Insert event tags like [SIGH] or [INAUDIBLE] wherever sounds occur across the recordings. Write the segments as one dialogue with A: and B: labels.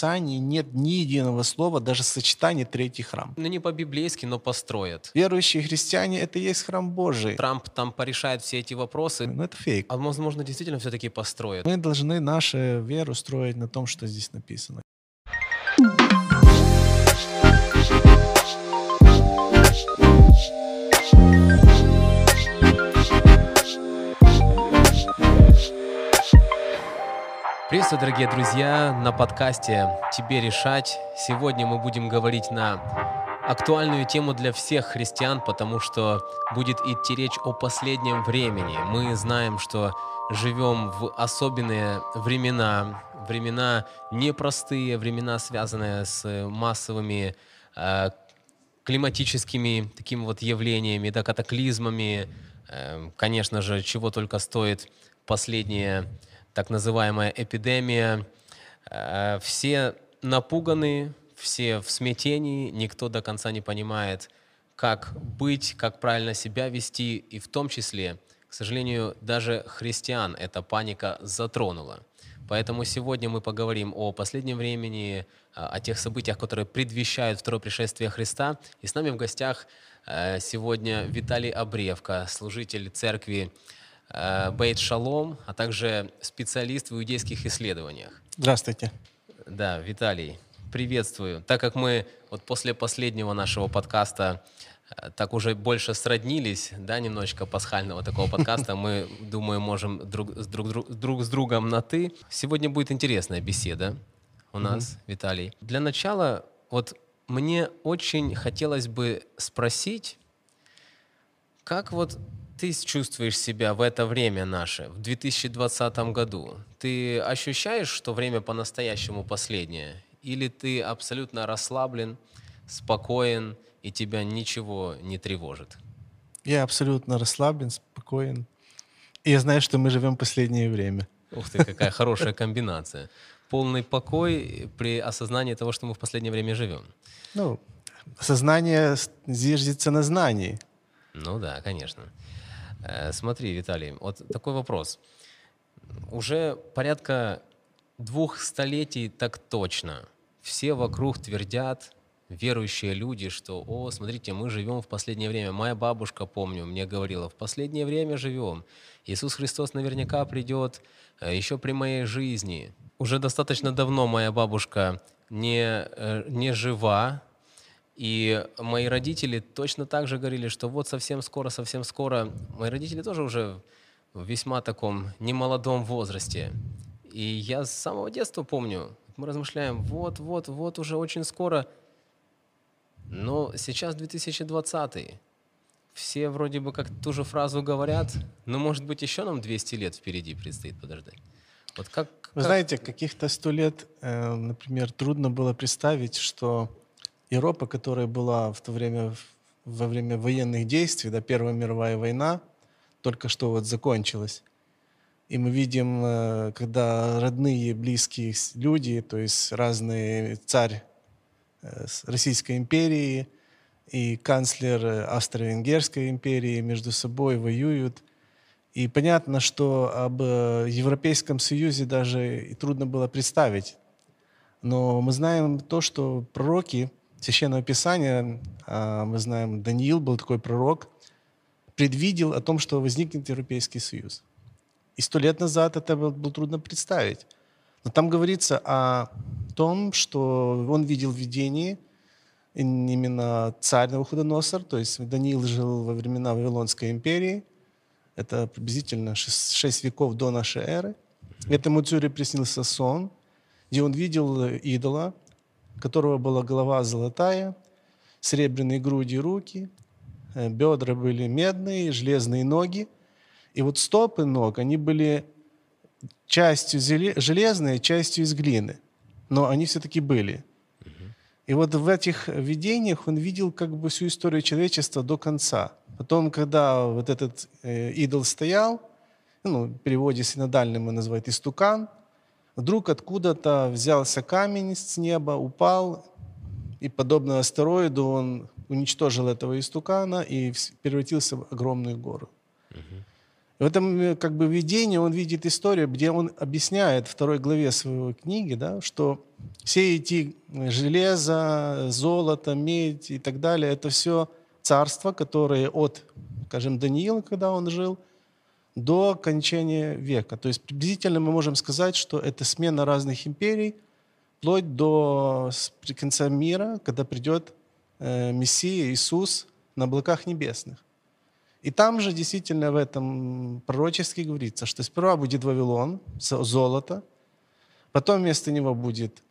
A: Писании нет ни единого слова, даже сочетания третий храм.
B: Ну, не по-библейски, но построят.
A: Верующие христиане — это и есть храм Божий.
B: Трамп там порешает все эти вопросы,
A: Но это фейк.
B: а возможно, действительно все-таки построят.
A: Мы должны нашу веру строить на том, что здесь написано.
B: Приветствую, дорогие друзья, на подкасте «Тебе решать». Сегодня мы будем говорить на актуальную тему для всех христиан, потому что будет идти речь о последнем времени. Мы знаем, что живем в особенные времена, времена непростые, времена, связанные с массовыми э, климатическими такими вот явлениями, да, катаклизмами, э, конечно же, чего только стоит последняя так называемая эпидемия. Э, Все напуганы, все в смятении, никто до конца не понимает, как быть, как правильно себя вести, и в том числе, к сожалению, даже христиан эта паника затронула. Поэтому сегодня мы поговорим о последнем времени, а, о тех событиях, которые предвещают второе пришествие Христа. И с нами в гостях э, сегодня Виталий Обревка, служитель церкви э, Бейт Шалом, а также специалист в иудейских исследованиях.
A: Здравствуйте.
B: Да, Виталий, приветствую. Так как мы вот после последнего нашего подкаста э, так уже больше сроднились, да, немножечко пасхального такого [LAUGHS] подкаста, мы, думаю, можем друг с, друг, друг- друг с другом на «ты». Сегодня будет интересная беседа у нас, Виталий. Для начала, вот мне очень хотелось бы спросить, как вот ты чувствуешь себя в это время наше, в 2020 году? Ты ощущаешь, что время по-настоящему последнее? Или ты абсолютно расслаблен, спокоен, и тебя ничего не тревожит?
A: Я абсолютно расслаблен, спокоен. И я знаю, что мы живем последнее время.
B: Ух ты, какая хорошая комбинация. Полный покой при осознании того, что мы в последнее время живем.
A: Ну, сознание зиждется на знании.
B: Ну да, конечно. Э, Смотри, Виталий, вот такой вопрос. Уже порядка двух столетий так точно все вокруг твердят, верующие люди, что, о, смотрите, мы живем в последнее время. Моя бабушка, помню, мне говорила, в последнее время живем. Иисус Христос наверняка придет э, еще при моей жизни. Уже достаточно давно моя бабушка не, э, не жива, и мои родители точно так же говорили, что вот совсем скоро, совсем скоро. Мои родители тоже уже в весьма таком немолодом возрасте. И я с самого детства помню, мы размышляем, вот, вот, вот уже очень скоро. Но сейчас 2020 все вроде бы как ту же фразу говорят, но может быть еще нам 200 лет впереди предстоит подождать. Вот как...
A: Вы
B: как-
A: знаете, каких-то сто лет, э, например, трудно было представить, что Европа, которая была в то время, во время военных действий, да, Первая мировая война, только что вот закончилась. И мы видим, э, когда родные, близкие люди, то есть разные царь э, Российской империи и канцлер э, Австро-Венгерской империи между собой воюют. И понятно, что об Европейском Союзе даже и трудно было представить. Но мы знаем то, что пророки Священного Писания, а, мы знаем, Даниил был такой пророк, предвидел о том, что возникнет Европейский Союз. И сто лет назад это было, трудно представить. Но там говорится о том, что он видел видение, именно царь Навуходоносор, то есть Даниил жил во времена Вавилонской империи, это приблизительно 6, веков до нашей эры. Этому царю приснился сон, где он видел идола, которого была голова золотая, серебряные груди и руки, э, бедра были медные, железные ноги. И вот стопы ног, они были частью железные, частью из глины. Но они все-таки были. И вот в этих видениях он видел как бы всю историю человечества до конца. Потом, когда вот этот э, идол стоял, ну, в переводе синодальным он называют истукан, вдруг откуда-то взялся камень с неба, упал, и подобно астероиду он уничтожил этого истукана и превратился в огромную гору. В этом э, как бы видении он видит историю, где он объясняет в второй главе своей книги, да, что все эти железо, золото, медь и так далее, это все царства, которые от, скажем, Даниила, когда он жил, до кончания века. То есть приблизительно мы можем сказать, что это смена разных империй, вплоть до конца мира, когда придет э, Мессия Иисус на облаках небесных. И там же действительно в этом пророчески говорится, что сперва будет Вавилон, золото, потом вместо него будет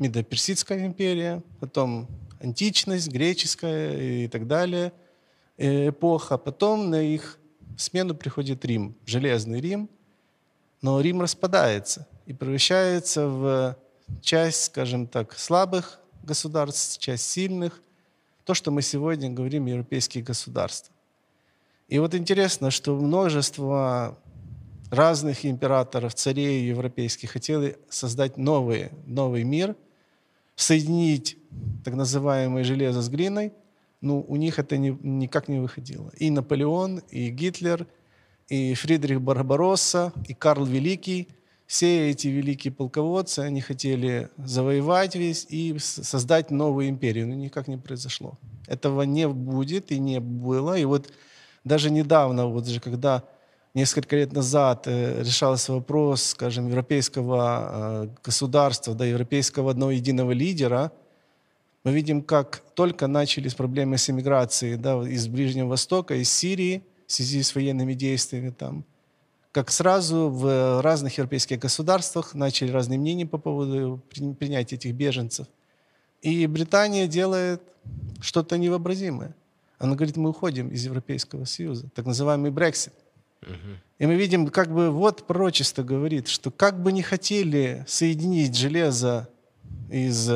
A: Медоперсидская империя, потом античность, греческая и так далее э, эпоха. Потом на их смену приходит Рим, Железный Рим, но Рим распадается и превращается в часть, скажем так, слабых государств, часть сильных, то, что мы сегодня говорим европейские государства. И вот интересно, что множество разных императоров, царей европейских хотели создать новый, новый мир, соединить так называемое железо с глиной, ну, у них это не, никак не выходило. И Наполеон, и Гитлер, и Фридрих Барбаросса, и Карл Великий, все эти великие полководцы, они хотели завоевать весь и создать новую империю, но никак не произошло. Этого не будет и не было. И вот даже недавно, вот же, когда несколько лет назад э, решался вопрос, скажем, европейского э, государства, да, европейского одного единого лидера, мы видим, как только начались проблемы с иммиграцией да, из Ближнего Востока, из Сирии, в связи с военными действиями там, как сразу в разных европейских государствах начали разные мнения по поводу принятия этих беженцев. И Британия делает что-то невообразимое. Она говорит, мы уходим из Европейского Союза, так называемый Брексит. И мы видим, как бы вот пророчество говорит, что как бы не хотели соединить железо из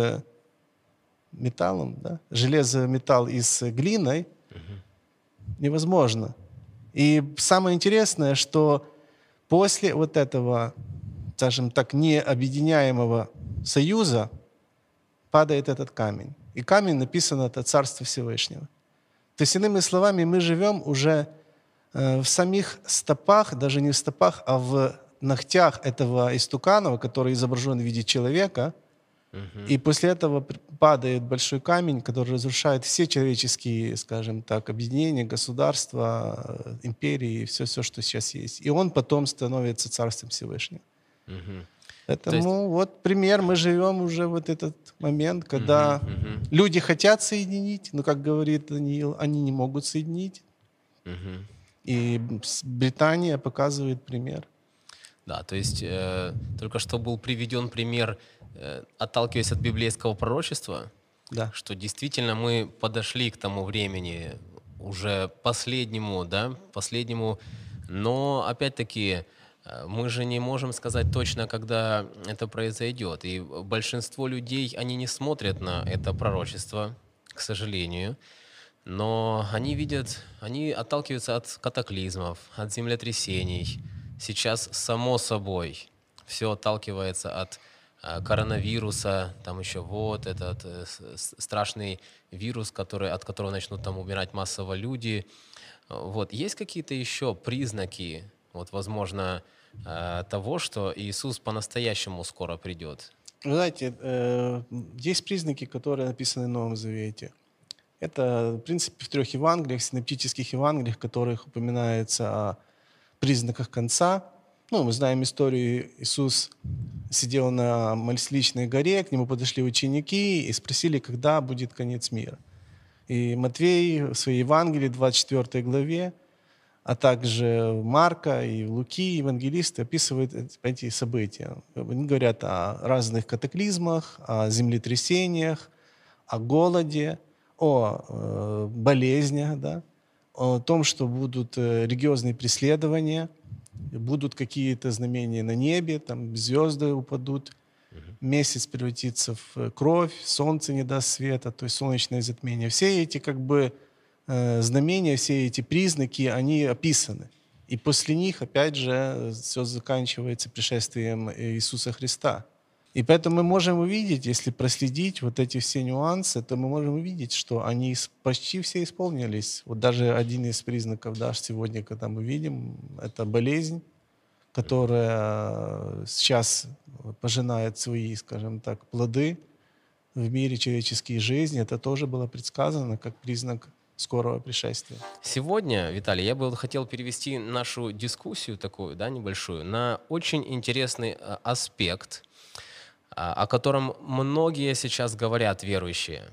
A: металлом, да, железо, металл из глиной, невозможно. И самое интересное, что после вот этого, скажем так, необъединяемого союза падает этот камень. И камень написано это Царство Всевышнего. То есть, иными словами, мы живем уже э, в самих стопах, даже не в стопах, а в ногтях этого истуканова, который изображен в виде человека. И после этого падает большой камень, который разрушает все человеческие, скажем так, объединения, государства, империи, все, все, что сейчас есть. И он потом становится Царством Всевышним. Угу. Поэтому есть... вот пример, мы живем уже вот этот момент, когда угу, угу. люди хотят соединить, но, как говорит Даниил, они не могут соединить. Угу. И Британия показывает пример.
B: Да, то есть э, только что был приведен пример, отталкиваясь от библейского пророчества, да. что действительно мы подошли к тому времени уже последнему, да, последнему, но опять-таки Э, мы же не можем сказать точно, когда это произойдет. И большинство людей, они не смотрят на это пророчество, к сожалению. Но они видят, они отталкиваются от катаклизмов, от землетрясений. Сейчас, само собой, все отталкивается от э, коронавируса, там еще вот этот э, страшный вирус, который, от которого начнут там умирать массово люди. Вот. Есть какие-то еще признаки, вот, возможно, Э, того, что Иисус по-настоящему скоро придет?
A: Вы знаете, э, есть признаки, которые написаны в Новом Завете. Это, в принципе, в трех Евангелиях, синоптических Евангелиях, в которых упоминается о признаках конца. Ну, мы знаем историю, Иисус сидел на Масличной горе, к нему подошли ученики и спросили, когда будет конец мира. И Матвей в своей Евангелии, 24 главе, а также Марка и Луки, евангелисты описывают эти события. Они говорят о разных катаклизмах, о землетрясениях, о голоде, о э, болезнях, да, о том, что будут э, религиозные преследования, будут какие-то знамения на небе, там звезды упадут, месяц превратится в кровь, солнце не даст света, то есть солнечное затмение. Все эти как бы Э, знамения, все эти признаки, они описаны. И после них, опять же, все заканчивается пришествием Иисуса Христа. И поэтому мы можем увидеть, если проследить вот эти все нюансы, то мы можем увидеть, что они почти все исполнились. Вот даже один из признаков да, сегодня, когда мы видим, это болезнь, которая сейчас пожинает свои, скажем так, плоды в мире человеческой жизни. Это тоже было предсказано как признак скорого пришествия.
B: Сегодня, Виталий, я бы хотел перевести нашу дискуссию такую, да, небольшую, на очень интересный а, аспект, о котором многие сейчас говорят верующие.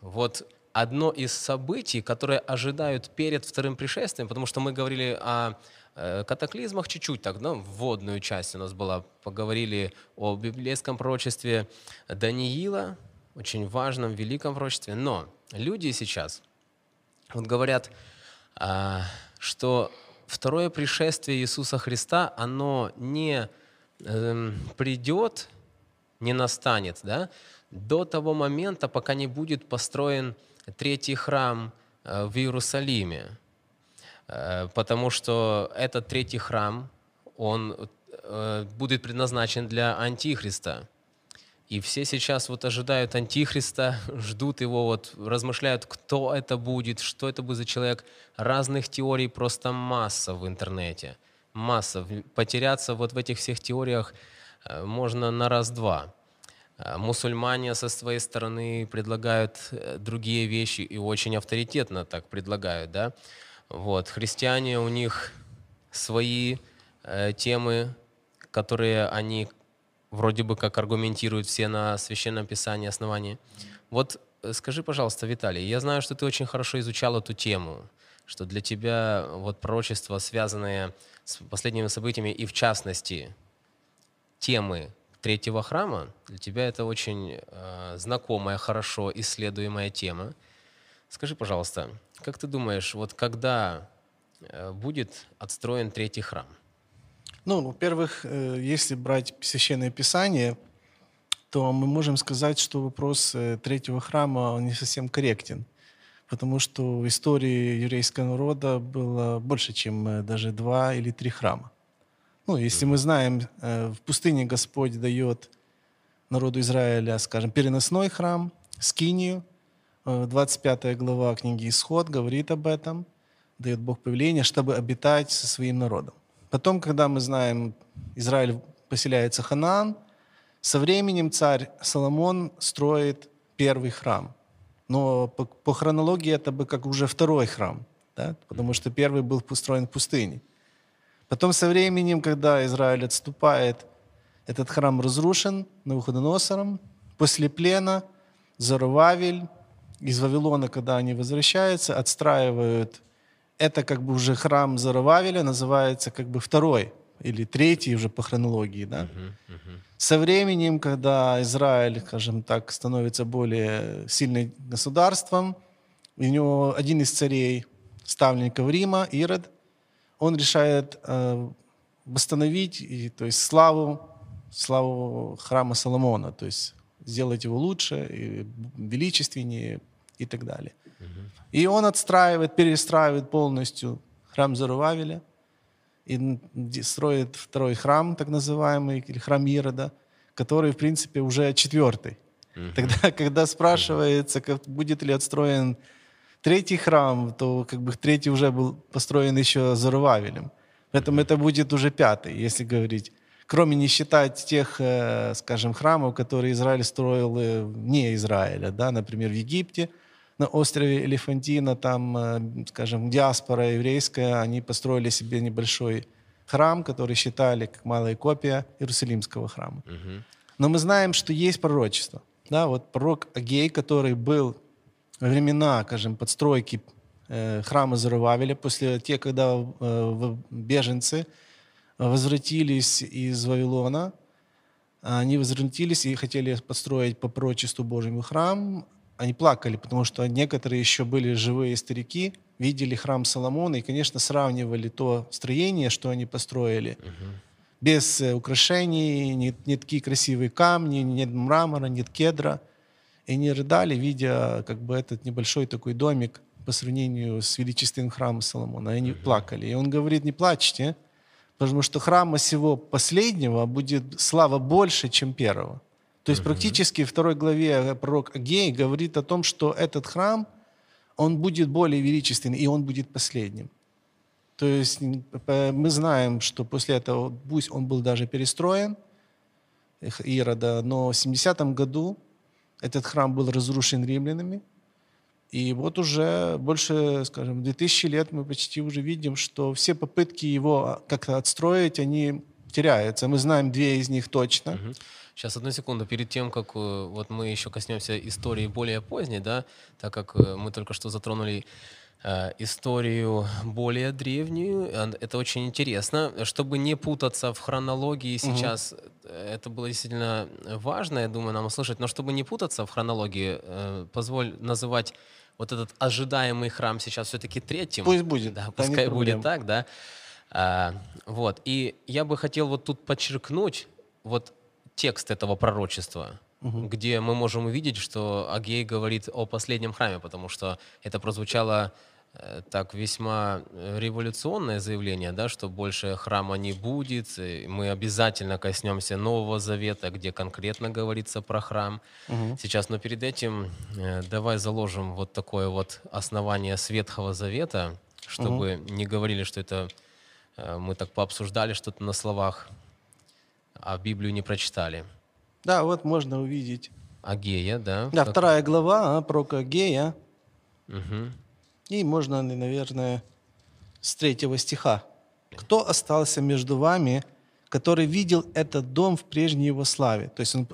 B: Вот одно из событий, которые ожидают перед вторым пришествием, потому что мы говорили о э, катаклизмах чуть-чуть, так, ну, вводную часть у нас была, поговорили о библейском пророчестве Даниила, очень важном, великом пророчестве, но люди сейчас – вот говорят, а, что второе пришествие Иисуса Христа, оно не эм, придет, не настанет, да, до того момента, пока не будет построен третий храм э, в Иерусалиме. Э, потому что этот третий храм, он э, будет предназначен для Антихриста. И все сейчас вот ожидают Антихриста, [LAUGHS] ждут его, вот размышляют, кто это будет, что это будет за человек. Разных теорий просто масса в интернете. Масса. Потеряться вот в этих всех теориях можно на раз-два. Э, мусульмане со своей стороны предлагают э, другие вещи и очень авторитетно так предлагают, да. Вот. Христиане, у них свои э, темы, которые они вроде бы как аргументируют все на Священном Писании основании. Вот э, скажи, пожалуйста, Виталий, я знаю, что ты очень хорошо изучал эту тему, что для тебя вот пророчества, связанные с последними событиями и в частности темы третьего храма, для тебя это очень э, знакомая, хорошо исследуемая тема. Скажи, пожалуйста, как ты думаешь, вот когда э, будет отстроен третий храм?
A: Ну, во-первых, э, если брать Священное Писание, то мы можем сказать, что вопрос э, третьего храма он не совсем корректен. Потому что в истории еврейского народа было больше, чем э, даже два или три храма. Ну, если мы знаем, в пустыне Господь дает народу Израиля, скажем, переносной храм, скинию, 25 глава книги Исход говорит об этом, дает Бог повеление, чтобы обитать со своим народом. Потом, когда мы знаем, Израиль поселяется Ханаан, со временем царь Соломон строит первый храм. Но по, по хронологии это бы как уже второй храм, да? потому что первый был построен в пустыне. Потом со временем, когда Израиль отступает, этот храм разрушен Навуходоносором. После плена Зарувавель из Вавилона, когда они возвращаются, отстраивают это как бы уже храм Зарававеля называется как бы второй или третий уже по хронологии. Да? Uh-huh, uh-huh. Со временем, когда Израиль, скажем так, становится более сильным государством, у него один из царей, ставленников Рима, Ирод, он решает э, восстановить и, то есть славу, славу храма Соломона, то есть сделать его лучше, и величественнее и так далее. И он отстраивает, перестраивает полностью храм Зарувавеля и строит второй храм, так называемый, или храм Ирода, который, в принципе, уже четвертый. uh Тогда, когда спрашивается, как, будет ли отстроен третий храм, то как бы третий уже был построен еще Зарувавелем. Поэтому это будет уже пятый, если говорить. Кроме не считать тех, э, скажем, храмов, которые Израиль строил э, вне Израиля, да, например, в Египте – на острове Элефантина, там, э, скажем, диаспора еврейская, они построили себе небольшой храм, который считали как малая копия Иерусалимского храма. Но мы знаем, что есть пророчество. Да, вот пророк Агей, который был времена, скажем, подстройки э, храма Зарувавеля, после те, когда э, беженцы возвратились из Вавилона, они возвратились и хотели построить по пророчеству Божьему храм, они плакали, потому что некоторые еще были живые старики, видели храм Соломона и, конечно, сравнивали то строение, что они построили, угу. без э, украшений, не, не такие красивые камни, нет мрамора, нет кедра. И они рыдали, видя как бы этот небольшой такой домик по сравнению с величественным храмом Соломона. И они плакали. И он говорит, не плачьте, Потому что храма сего последнего будет слава больше, чем первого. То есть практически в второй главе пророк Агей говорит о том, что этот храм, он будет более величественный, и он будет последним. То есть мы знаем, что после этого, пусть он был даже перестроен, Ирода, но в 70 году этот храм был разрушен римлянами, и вот уже больше, скажем, 2000 лет мы почти уже видим, что все попытки его как-то отстроить, они теряются. Мы знаем две из них точно.
B: Сейчас, одну секунду, перед тем, как э, вот мы еще коснемся истории более поздней, да, так как э, мы только что затронули историю более древнюю. Это очень интересно. Чтобы не путаться в хронологии сейчас, угу. это было действительно важно, я думаю, нам услышать. Но чтобы не путаться в хронологии, позволь называть вот этот ожидаемый храм сейчас все-таки третьим.
A: Пусть будет.
B: Да, пускай будет так, да. А, вот. И я бы хотел вот тут подчеркнуть вот текст этого пророчества, угу. где мы можем увидеть, что Агей говорит о последнем храме, потому что это прозвучало Э, так весьма э, революционное заявление, да, что больше храма не будет. Мы обязательно коснемся Нового Завета, где конкретно говорится про храм. Угу. Сейчас, но перед этим э, давай заложим вот такое вот основание Светхого Завета, чтобы угу. не говорили, что это мы так пообсуждали что-то на словах, а Библию не прочитали.
A: Да, вот можно увидеть.
B: Агея, да?
A: Да, как... вторая глава а, про Агея. Угу. И можно, наверное, с третьего стиха. «Кто остался между вами, который видел этот дом в прежней его славе?» То есть он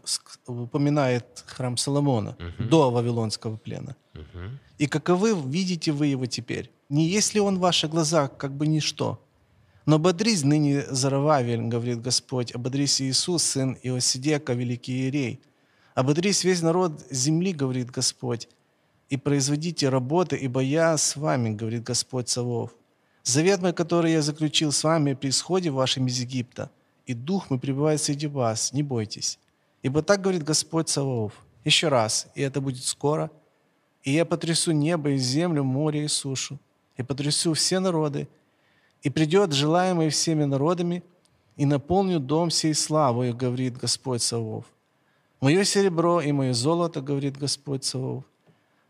A: упоминает храм Соломона uh-huh. до Вавилонского плена. Uh-huh. «И каковы видите вы его теперь? Не есть ли он в ваших глазах как бы ничто? Но ободрись ныне Зарававель, говорит Господь, ободрись Иисус, сын Иосидека, великий Иерей. Ободрись весь народ земли, говорит Господь, и производите работы, ибо я с вами, говорит Господь Савов. Завет мой, который я заключил с вами при исходе вашем из Египта, и Дух мой пребывает среди вас, не бойтесь. Ибо так говорит Господь Савов. Еще раз, и это будет скоро, и я потрясу небо и землю, море и сушу, и потрясу все народы, и придет желаемый всеми народами, и наполню дом сей славою, говорит Господь Савов. Мое серебро и мое золото, говорит Господь Савов,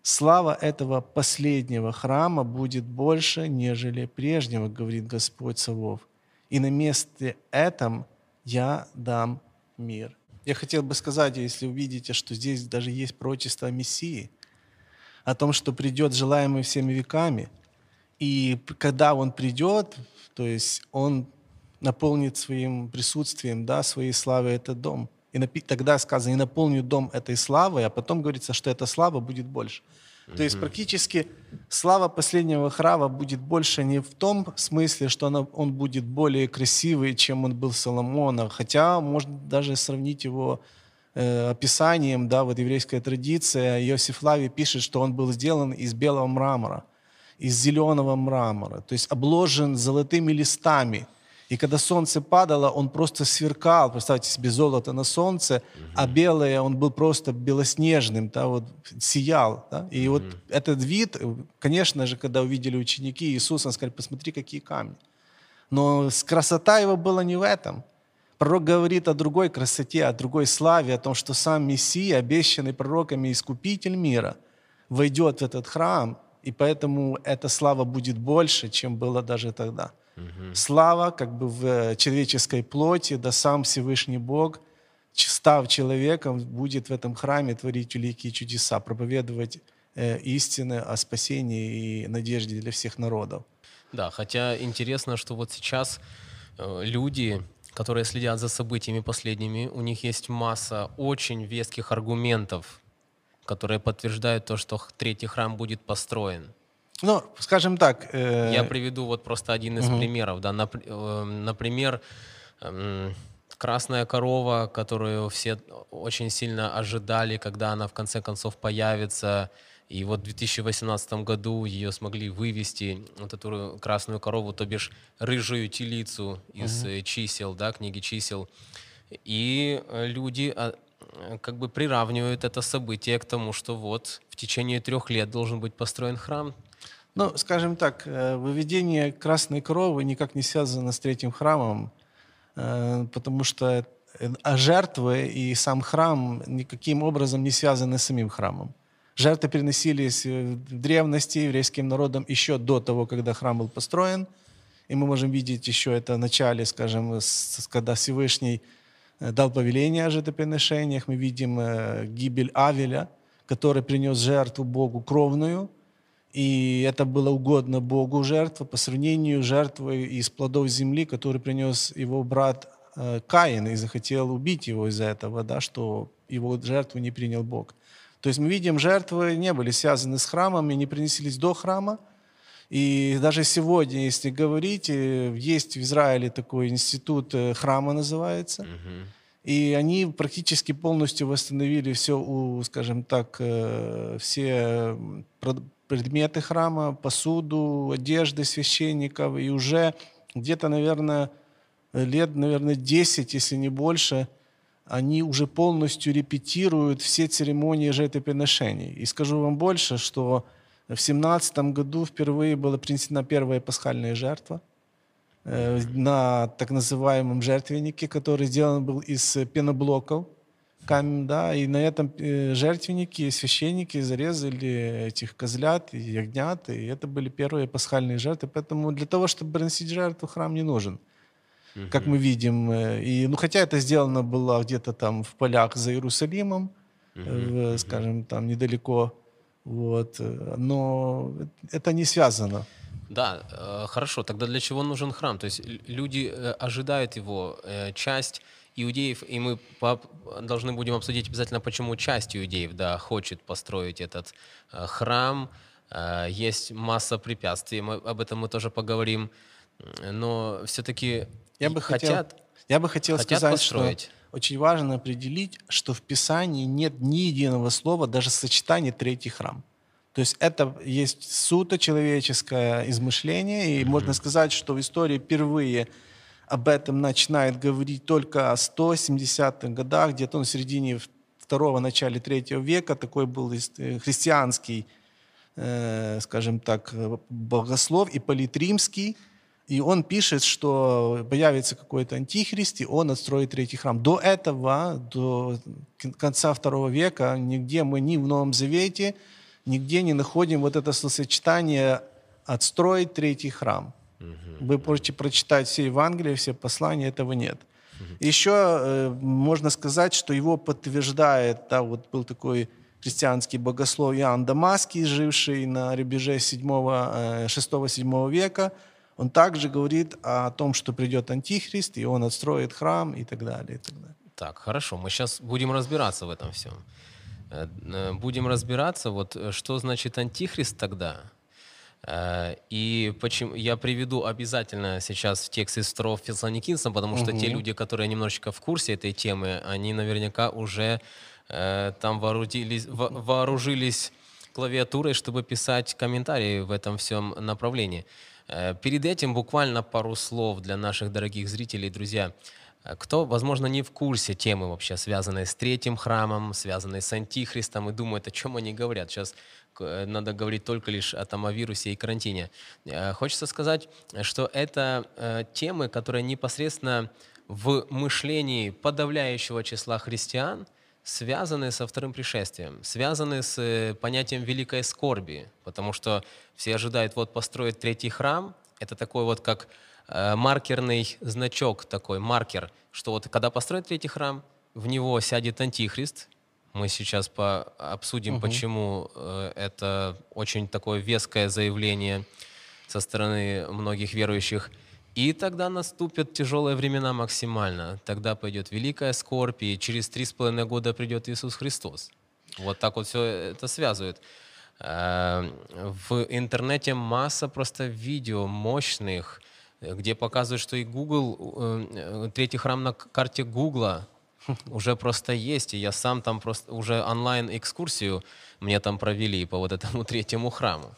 A: Слава этого последнего храма будет больше, нежели прежнего, говорит Господь Савов. И на месте этом я дам мир. Я хотел бы сказать, если увидите, что здесь даже есть пророчество о Мессии, о том, что придет желаемый всеми веками, и когда Он придет, то есть Он наполнит своим присутствием, да, своей славой этот дом – и тогда сказано, и наполню дом этой славой, а потом говорится, что эта слава будет больше. Mm-hmm. То есть практически слава последнего храма будет больше не в том смысле, что она, он будет более красивый, чем он был Соломона, хотя можно даже сравнить его э, описанием, да, вот еврейская традиция, Иосиф Лави пишет, что он был сделан из белого мрамора, из зеленого мрамора, то есть обложен золотыми листами – и когда солнце падало, он просто сверкал. Представьте себе золото на солнце, угу. а белое он был просто белоснежным, да, вот, сиял. Да? И угу. вот этот вид, конечно же, когда увидели ученики Иисуса, он сказали, посмотри, какие камни. Но красота его была не в этом. Пророк говорит о другой красоте, о другой славе, о том, что сам Мессия, обещанный пророками искупитель мира, войдет в этот храм, и поэтому эта слава будет больше, чем было даже тогда. Угу. Слава как бы в э, человеческой плоти, да сам Всевышний Бог, став человеком, будет в этом храме творить великие чудеса, проповедовать э, истины о спасении и надежде для всех народов.
B: Да, хотя интересно, что вот сейчас э, люди, которые следят за событиями последними, у них есть масса очень веских аргументов, которые подтверждают то, что третий храм будет построен.
A: Ну, скажем так. Э...
B: Я приведу вот просто один из угу. примеров. Да. Э, например, эм, красная корова, которую все очень сильно ожидали, когда она в конце концов появится. И вот в 2018 году ее смогли вывести, вот эту красную корову, то бишь рыжую телицу из угу. чисел, да, книги чисел. И э, люди а, как бы приравнивают это событие к тому, что вот в течение трех лет должен быть построен храм,
A: Ну, скажем так, э, выведение красной крови никак не связано с третьим храмом, э, потому что э, а жертвы и сам храм никаким образом не связаны с самим храмом. Жертвы переносились в древности еврейским народом еще до того, когда храм был построен. И мы можем видеть еще это в начале, скажем, когда Всевышний дал повеление о жертвоприношениях. Мы видим гибель Авеля, который принес жертву Богу кровную – и это было угодно Богу жертва по сравнению с жертвой из плодов земли, который принес его брат э, Каин и захотел убить его из-за этого, да, что его жертву не принял Бог. То есть мы видим, жертвы не были связаны с храмом и не принеслись до храма. И даже сегодня, если говорить, э, есть в Израиле такой институт э, храма называется. Uh-huh. И они практически полностью восстановили все, скажем так, все предметы храма, посуду, одежды священников. И уже где-то, наверное, лет, наверное, 10, если не больше, они уже полностью репетируют все церемонии жертвоприношений. И скажу вам больше, что в 17 году впервые была принесена первая пасхальная жертва э, на так называемом жертвеннике, который сделан был из пеноблоков камень, да, и на этом э, жертвенники, священники зарезали этих козлят и ягнят, и это были первые пасхальные жертвы, поэтому для того, чтобы приносить жертву, храм не нужен, угу. как мы видим. Э, и, ну, хотя это сделано было где-то там в полях за Иерусалимом, угу. в, скажем, там недалеко, вот, но это не связано.
B: Да, хорошо. Тогда для чего нужен храм? То есть люди ожидают его, часть иудеев, и мы должны будем обсудить обязательно, почему часть иудеев да, хочет построить этот э, храм. Э, есть масса препятствий, мы, об этом мы тоже поговорим. Но все-таки
A: я бы
B: хотят,
A: хотел, я бы хотел
B: хотят
A: сказать,
B: построить.
A: что очень важно определить, что в Писании нет ни единого слова, даже сочетания «третий храм». То есть это есть суто человеческое измышление, и mm-hmm. можно сказать, что в истории впервые – об этом начинает говорить только о 170-х годах, где-то в середине второго, начале третьего века. Такой был э, христианский, э, скажем так, богослов Ипполит Римский. И он пишет, что появится какой-то антихрист, и он отстроит третий храм. До этого, до конца второго века, нигде мы ни в Новом Завете, нигде не находим вот это сочетание «отстроить третий храм». Вы можете прочитать все Евангелия, все послания, этого нет. Еще э, можно сказать, что его подтверждает, да, вот был такой христианский богослов Иоанн Дамасский, живший на рубеже 6-7 века, он также говорит о том, что придет Антихрист, и он отстроит храм и так далее. И так, далее.
B: так, хорошо, мы сейчас будем разбираться в этом всем. Э, э, будем разбираться, вот э, что значит Антихрист тогда – Э, и почему я приведу обязательно сейчас в текст из второго Фессалоникинцам, потому что угу. те люди, которые немножечко в курсе этой темы, они наверняка уже э, там вооружились, во, вооружились клавиатурой, чтобы писать комментарии в этом всем направлении. Э, перед этим буквально пару слов для наших дорогих зрителей, друзья. Э, кто, возможно, не в курсе темы вообще, связанной с третьим храмом, связанной с антихристом, и думает, о чем они говорят. Сейчас Э, надо говорить только лишь о там, о вирусе и карантине. Э, хочется сказать, что это э, темы, которые непосредственно в мышлении подавляющего числа христиан связаны со вторым пришествием, связаны с понятием великой скорби, потому что все ожидают вот построить третий храм, это такой вот как маркерный значок, такой маркер, что вот когда построят третий храм, в него сядет антихрист, мы сейчас по обсудим, угу. почему э, это очень такое веское заявление со стороны многих верующих. И тогда наступят тяжелые времена максимально. Тогда пойдет великая скорбь, и через три с половиной года придет Иисус Христос. Вот так вот все это связывает. Э, в интернете масса просто видео мощных, где показывают, что и Google, э, третий храм на карте Гугла уже просто есть, и я сам там просто уже онлайн-экскурсию мне там провели по вот этому [LAUGHS] третьему храму.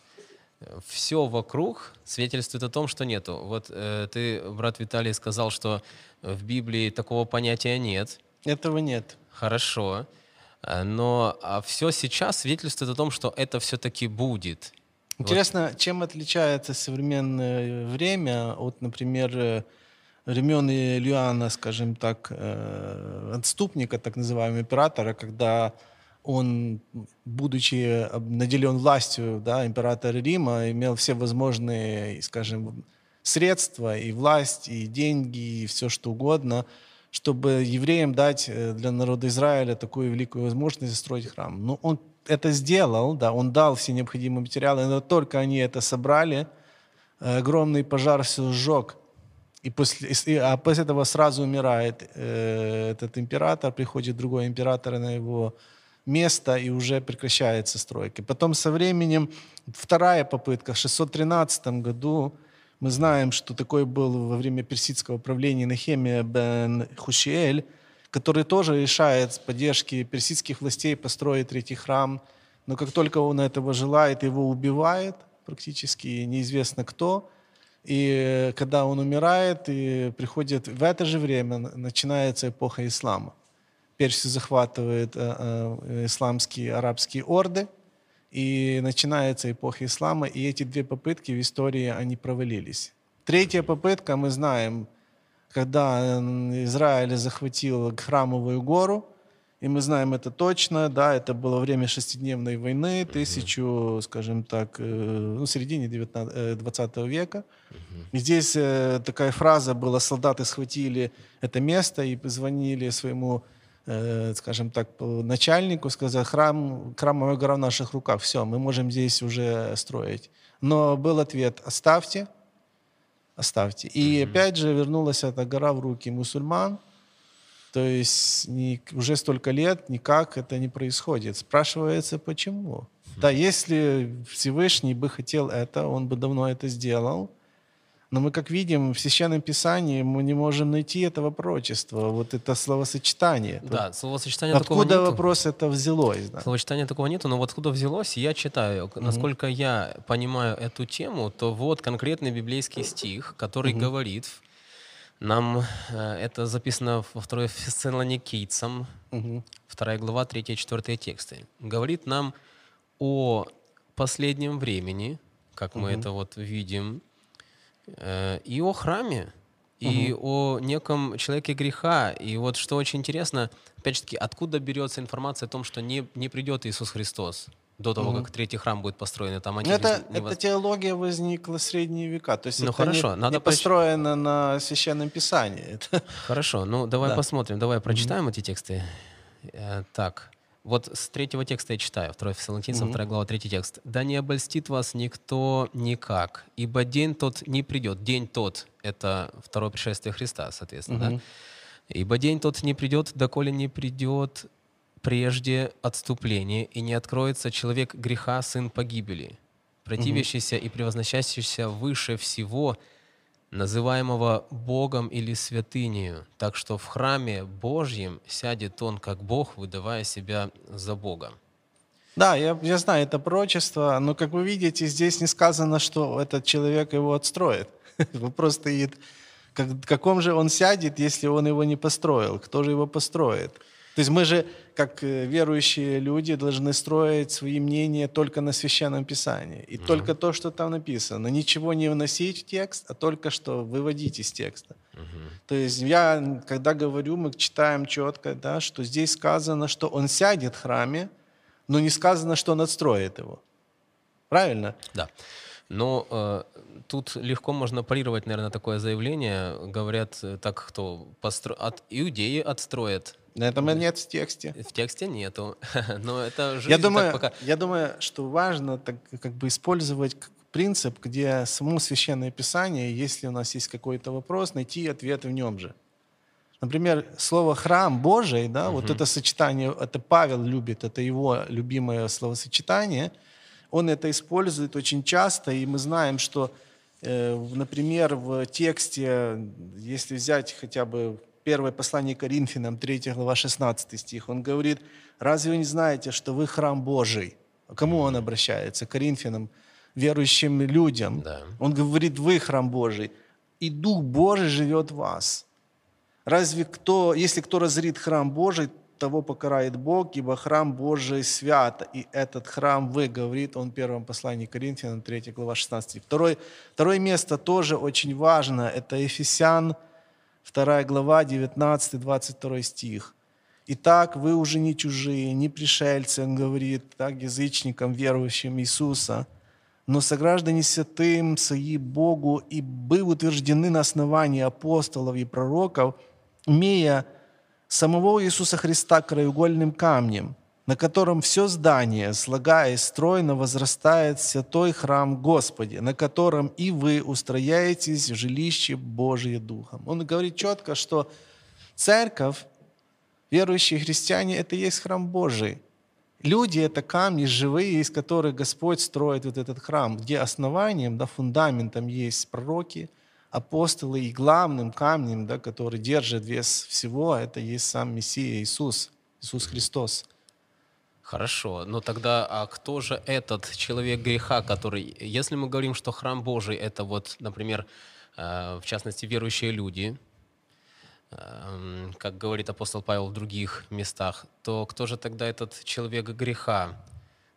B: Все вокруг свидетельствует о том, что нету. Вот э, ты, брат Виталий, сказал, что в Библии такого понятия нет.
A: Этого нет.
B: Хорошо. Э, но а все сейчас свидетельствует о том, что это все-таки будет.
A: Интересно, чем отличается современное время от, например, э, времен Ильяна, скажем так, э, отступника, так называемого императора, когда он, будучи наделен властью, да, император Рима, имел все возможные, скажем, средства, и власть, и деньги, и все что угодно, чтобы евреям дать э, для народа Израиля такую великую возможность застроить храм. Но он это сделал, да, он дал все необходимые материалы, но только они это собрали, огромный пожар все сжег. И после, а после этого сразу умирает э, этот император, приходит другой император на его место, и уже прекращается стройка. Потом со временем вторая попытка, в 613 году, мы знаем, что такой был во время персидского правления Нахемия бен Хушиэль, который тоже решает с поддержки персидских властей построить третий храм. Но как только он этого желает, его убивает практически неизвестно кто. И когда он умирает, и приходит в это же время начинается эпоха ислама. Персию захватывает э, э, исламские арабские орды, и начинается эпоха ислама, и эти две попытки в истории, они провалились. Третья попытка, мы знаем, когда Израиль захватил храмовую гору, и мы знаем это точно, да, это было время шестидневной войны, тысячу, скажем так, э, ну, середине 19, 20 века. И здесь э, такая фраза была, солдаты схватили это место и позвонили своему, э, скажем так, начальнику, сказали, храм, храмовая гора в наших руках, все, мы можем здесь уже строить. Но был ответ, оставьте, оставьте. И mm-hmm. опять же вернулась эта гора в руки мусульман. То есть ни, уже столько лет никак это не происходит. Спрашивается, почему? Mm-hmm. Да, если Всевышний бы хотел это, он бы давно это сделал. Но мы, как видим, в Священном Писании мы не можем найти этого пророчества, вот это словосочетание.
B: Да, словосочетание
A: Откуда
B: такого
A: нету. вопрос это взялось? Да?
B: Словосочетания такого нету, но вот откуда взялось, я читаю. Угу. Насколько я понимаю эту тему, то вот конкретный библейский стих, который угу. говорит, нам э, это записано во второй Фессалоникийцам, угу. 2 глава, 3-4 тексты. Говорит нам о последнем времени, как угу. мы это вот видим, Э, и о храме, и угу. о неком человеке греха. И вот что очень интересно, опять же таки, откуда берется информация о том, что не, не придет Иисус Христос до того, угу. как третий храм будет построен. Там
A: ну, это, не, эта теология возникла в средние века. То есть
B: ну,
A: это
B: хорошо,
A: не,
B: надо
A: не построено на Священном Писании. [LAUGHS]
B: Хорошо, ну давай да. посмотрим, давай прочитаем угу. эти тексты. Э, так. Вот с третьего текста я читаю, 2 Фессалоникийцам, mm-hmm. 2 глава, 3 текст. «Да не обольстит вас никто никак, ибо день тот не придет». День тот — это второе пришествие Христа, соответственно, mm-hmm. да? «Ибо день тот не придет, доколе не придет прежде отступление, и не откроется человек греха, сын погибели, противящийся и превозносящийся выше всего — называемого Богом или святынею, так что в храме Божьем сядет он как Бог, выдавая себя за Бога.
A: Да, я, я знаю это пророчество, но, как вы видите, здесь не сказано, что этот человек его отстроит. [LAUGHS] Вопрос стоит, как, в каком же он сядет, если он его не построил? Кто же его построит? То есть мы же, как э, верующие люди, должны строить свои мнения только на Священном Писании. И mm-hmm. только то, что там написано. Ничего не вносить в текст, а только что выводить из текста. Mm-hmm. То есть я, когда говорю, мы читаем четко, да, что здесь сказано, что он сядет в храме, но не сказано, что он отстроит его. Правильно?
B: Да. Но э, тут легко можно парировать, наверное, такое заявление. Говорят, э, так кто постро... от иудеи отстроят
A: этого нет в тексте.
B: В тексте нету. [LAUGHS] Но это жизнь
A: я думаю, пока... я думаю, что важно так, как бы использовать принцип, где само Священное Писание, если у нас есть какой-то вопрос, найти ответ в нем же. Например, слово «храм Божий», да, угу. вот это сочетание, это Павел любит, это его любимое словосочетание, он это использует очень часто, и мы знаем, что, э, например, в тексте, если взять хотя бы Первое послание Коринфянам, 3 глава, 16 стих. Он говорит, разве вы не знаете, что вы храм Божий? Кому он обращается? Коринфянам, верующим людям. Да. Он говорит, вы храм Божий, и Дух Божий живет в вас. Разве кто, если кто разорит храм Божий, того покарает Бог, ибо храм Божий свят, и этот храм вы, говорит он в первом послании Коринфянам, 3 глава 16. Второе, второе место тоже очень важно, это Ефесян, 2 глава, 19-22 стих. «Итак, вы уже не чужие, не пришельцы, он говорит, так, язычникам, верующим Иисуса, но сограждане святым, свои Богу, и бы утверждены на основании апостолов и пророков, имея самого Иисуса Христа краеугольным камнем, на котором все здание, слагаясь стройно, возрастает святой храм Господи, на котором и вы устрояетесь в жилище Божие Духом. Он говорит четко, что церковь Верующие христиане – это и есть храм Божий. Люди – это камни живые, из которых Господь строит вот этот храм, где основанием, да, фундаментом есть пророки, апостолы, и главным камнем, да, который держит вес всего, это есть сам Мессия Иисус, Иисус Христос.
B: Хорошо, но тогда а кто же этот человек греха, который, если мы говорим, что храм Божий – это вот, например, э, в частности, верующие люди, Эм, как говорит апостол Павел в других местах, то кто же тогда этот человек греха,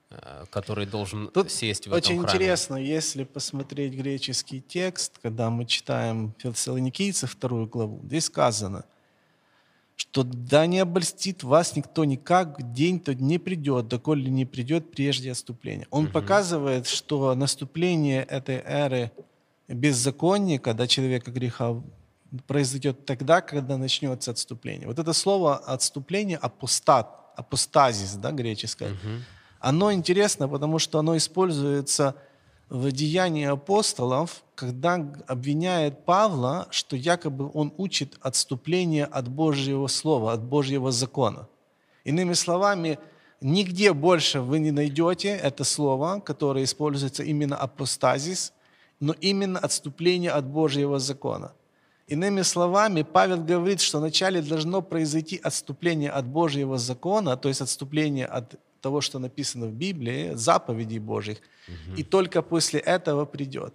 B: э, который должен Тут сесть в
A: очень
B: этом
A: храме? интересно, если посмотреть греческий текст, когда мы читаем Фессалоникийцев вторую главу, здесь сказано, что да не обольстит вас никто никак, день тот не придет, доколе не придет прежде отступления. Он угу. показывает, что наступление этой эры беззаконника, да, человека греха, произойдет тогда, когда начнется отступление. Вот это слово отступление, апостат, апостазис, да, греческое, угу. оно интересно, потому что оно используется в деянии апостолов, когда обвиняет Павла, что якобы он учит отступление от Божьего слова, от Божьего закона. Иными словами, нигде больше вы не найдете это слово, которое используется именно апостазис, но именно отступление от Божьего закона. Иными словами, Павел говорит, что вначале должно произойти отступление от Божьего закона, то есть отступление от того, что написано в Библии, заповедей Божьих, и только после этого придет.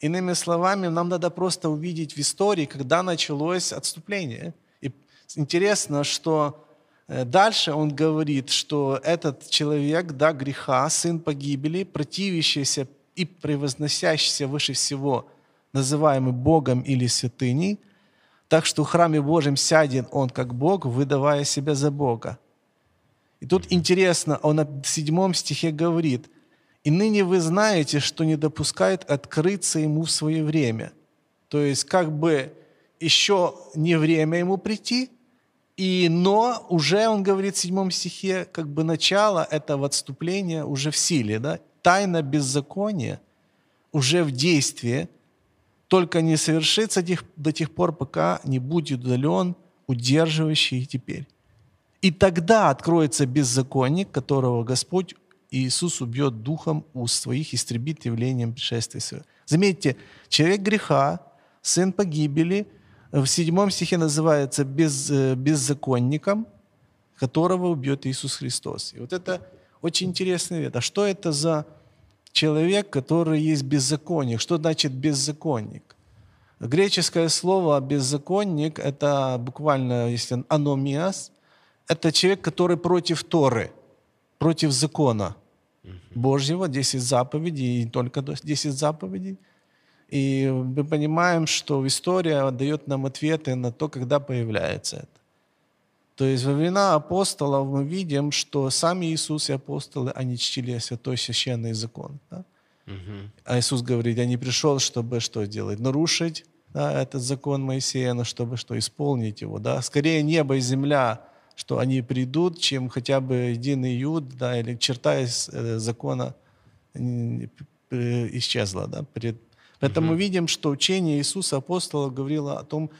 A: Иными словами, нам надо просто увидеть в истории, когда началось отступление. И интересно, что э, дальше он говорит, что этот человек, да, греха, сын погибели, противящийся и превозносящийся выше всего – называемый Богом или святыней, так что в храме Божьем сядет он как Бог, выдавая себя за Бога. И тут интересно, он в седьмом стихе говорит, «И ныне вы знаете, что не допускает открыться ему в свое время». То есть как бы еще не время ему прийти, и, но уже, он говорит в седьмом стихе, как бы начало этого отступления уже в силе. Да? Тайна беззакония уже в действии – только не совершится до тех пор, пока не будет удален удерживающий теперь. И тогда откроется беззаконник, которого Господь Иисус убьет духом уст своих, истребит явлением пришествия своего. Заметьте, человек греха, сын погибели, в седьмом стихе называется без, э, беззаконником, которого убьет Иисус Христос. И вот это очень интересный вид. А что это за человек, который есть беззаконник. Что значит беззаконник? Греческое слово «беззаконник» — это буквально, если аномиас, это человек, который против Торы, против закона Божьего, 10 заповедей, и только 10 заповедей. И мы понимаем, что история дает нам ответы на то, когда появляется это. То есть во времена апостолов мы видим, что сами Иисус и апостолы, они чтили святой священный закон. Да? Угу. А Иисус говорит, я не пришел, чтобы что делать? Нарушить да, этот закон Моисея, но чтобы что? Исполнить его. Да? Скорее небо и земля, что они придут, чем хотя бы единый юд, да, или черта из э, закона исчезла. Да? Поэтому угу. мы видим, что учение Иисуса апостолов говорило о том,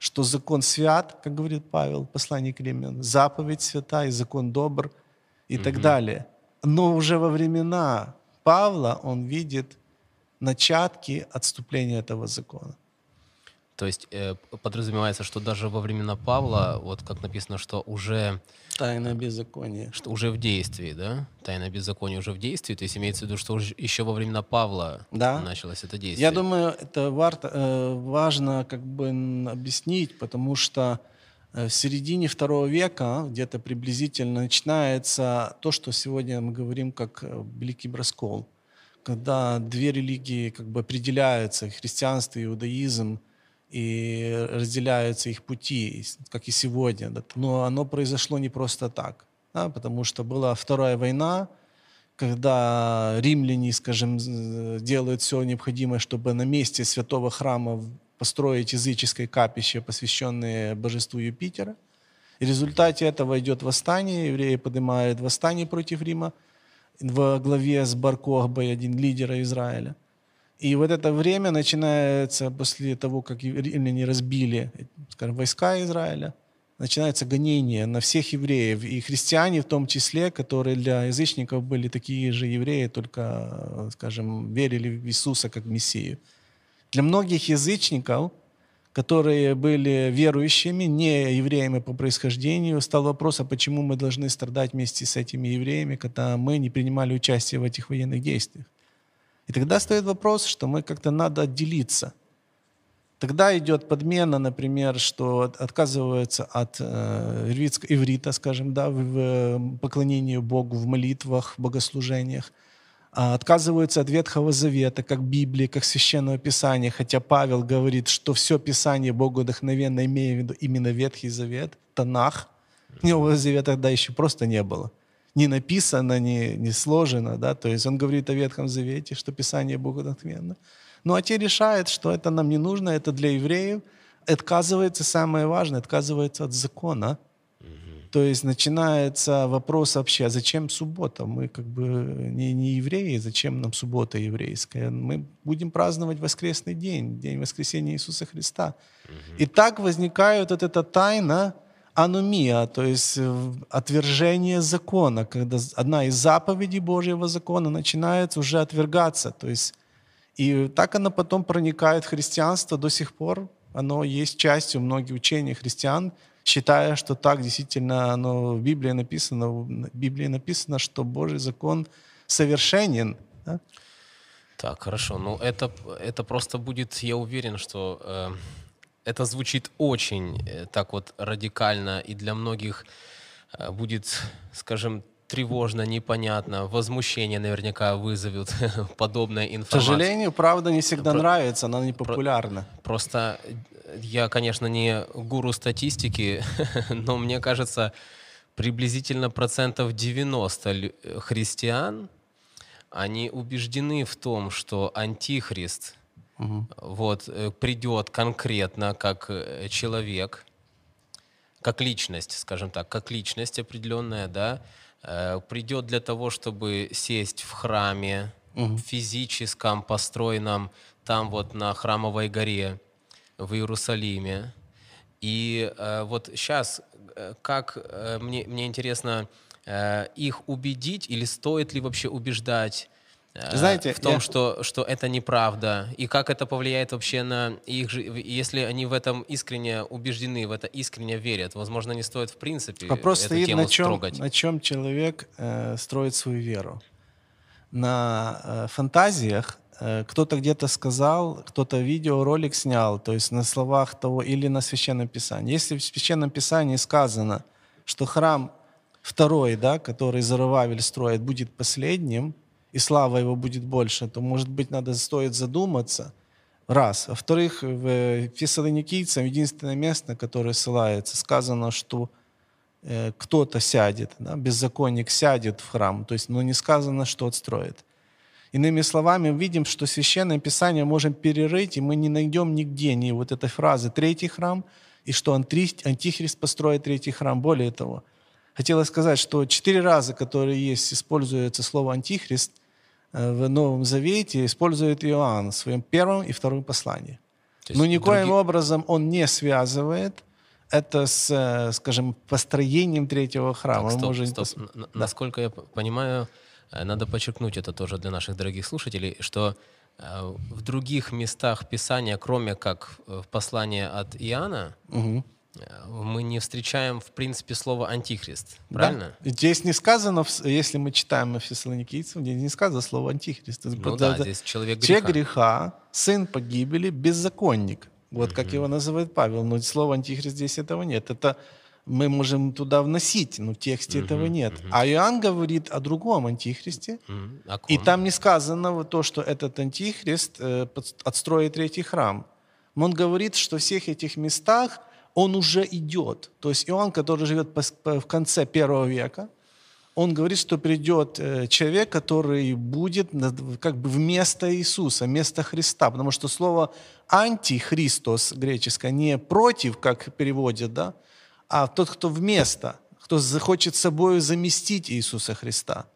A: что закон свят, как говорит Павел, послание к римлянам, заповедь свята и закон добр и угу. так далее. Но уже во времена Павла он видит начатки отступления этого закона.
B: То есть э, подразумевается, что даже во времена Павла, вот как написано, что уже...
A: Тайна беззакония.
B: Что уже в действии, да? Тайна беззакония уже в действии. То есть имеется в виду, что уже еще во времена Павла да. началось это действие.
A: Я думаю, это варто, э, важно как бы объяснить, потому что Э, в середине второго века, где-то приблизительно, начинается то, что сегодня мы говорим как э, Великий Броскол, когда две религии как бы определяются, христианство и иудаизм, и разделяются их пути, как и сегодня. Но оно произошло не просто так, да, потому что была Вторая война, когда римляне, скажем, делают все необходимое, чтобы на месте святого храма построить языческое капище, посвященное божеству Юпитера. И в результате этого идет восстание, евреи поднимают восстание против Рима во главе с Баркохбой, один лидера Израиля. И вот это время начинается после того, как римляне разбили скажем, войска Израиля, начинается гонение на всех евреев, и христиане в том числе, которые для язычников были такие же евреи, только, скажем, верили в Иисуса как Мессию. Для многих язычников, которые были верующими, не евреями по происхождению, стал вопрос, а почему мы должны страдать вместе с этими евреями, когда мы не принимали участие в этих военных действиях. И тогда стоит вопрос, что мы как-то надо отделиться. Тогда идет подмена, например, что отказываются от э, иврита, скажем, да, в, в поклонении Богу, в молитвах, в богослужениях. А отказываются от Ветхого Завета, как Библии, как Священного Писания, хотя Павел говорит, что все Писание Богу вдохновенно, имея в виду именно Ветхий Завет, Танах. Нового Завета тогда еще просто не было. Не написано, не, не сложено, да, то есть он говорит о Ветхом Завете, что Писание Богу вдохновенно. Ну а те решают, что это нам не нужно, это для евреев, отказывается, самое важное, отказывается от закона – то есть начинается вопрос вообще, а зачем суббота? Мы как бы не, не евреи, зачем нам суббота еврейская? Мы будем праздновать воскресный день, день воскресения Иисуса Христа. И так возникает вот эта тайна аномия, то есть э, отвержение закона, когда одна из заповедей Божьего закона начинает уже отвергаться. То есть, и так она потом проникает в христианство до сих пор. Оно есть частью многих учений христиан, считая, что так действительно оно в Библии написано, в Библии написано, что Божий закон совершенен. Да?
B: Так, хорошо. Ну, это, это просто будет, я уверен, что э, это звучит очень э, так вот радикально, и для многих э, будет, скажем, тревожно, непонятно, возмущение наверняка вызовет [LAUGHS] подобная информация.
A: К сожалению, правда не всегда Про... нравится, она не популярна.
B: Просто я, конечно, не гуру статистики, [LAUGHS] но мне кажется, приблизительно процентов 90 христиан, они убеждены в том, что антихрист угу. вот, э, придет конкретно как э, человек, как личность, скажем так, как личность определенная, да, э, придет для того, чтобы сесть в храме, угу. физическом, построенном там вот на храмовой горе, в Иерусалиме. И э, вот сейчас, как э, мне, мне интересно, э, их убедить или стоит ли вообще убеждать Знаете, в том, я... что, что это неправда, и как это повлияет вообще на их жизнь, если они в этом искренне убеждены, в это искренне верят, возможно, не стоит в принципе
A: Вопрос эту стоит тему на чем, строгать. на чем человек э, строит свою веру. На э, фантазиях Э, кто-то где-то сказал, кто-то видеоролик снял, то есть на словах того или на Священном Писании. Если в Священном Писании сказано, что храм второй, да, который Зарававель строит, будет последним, и слава его будет больше, то, может быть, надо стоит задуматься, раз. Во-вторых, в Фессалоникийцам единственное место, которое ссылается, сказано, что э, кто-то сядет, да, беззаконник сядет в храм, то есть, но не сказано, что отстроит. Иными словами, видим, что Священное Писание можем перерыть, и мы не найдем нигде ни вот этой фразы «третий храм», и что Антихрист построит третий храм. Более того, хотелось сказать, что четыре раза, которые есть, используется слово «антихрист» э, в Новом Завете, использует Иоанн в своем первом и втором послании. Но никоим другие... образом он не связывает это с, э, скажем, построением третьего храма.
B: Так, стоп, Может... стоп. Да. Насколько я понимаю, Э, надо подчеркнуть это тоже для наших дорогих слушателей, что э, в других местах Писания, кроме как в послании от Иоанна, угу. Мы не встречаем, в принципе, слово «антихрист». Правильно?
A: Да. Здесь не сказано, если мы читаем Фессалоникийцев, здесь не сказано слово «антихрист».
B: Ну да, здесь человек греха.
A: Человек греха, сын погибели, беззаконник. Вот как его называет Павел. Но слова антихрист здесь этого нет. Это мы можем туда вносить, но в тексте
B: Мгм,
A: этого нет.
B: мгм.
A: А Иоанн говорит о другом антихристе.
B: М, о
A: И там не сказано то, что этот антихрист э, отстроит третий храм. Он говорит, что в всех этих местах он уже идет. То есть Иоанн, который живет по- в конце первого века, он говорит, что придет э, человек, который будет как бы вместо Иисуса, вместо Христа. Потому что слово «антихристос» греческое не «против», как переводят, да, а тот, кто вместо, кто захочет собой заместить Иисуса Христа.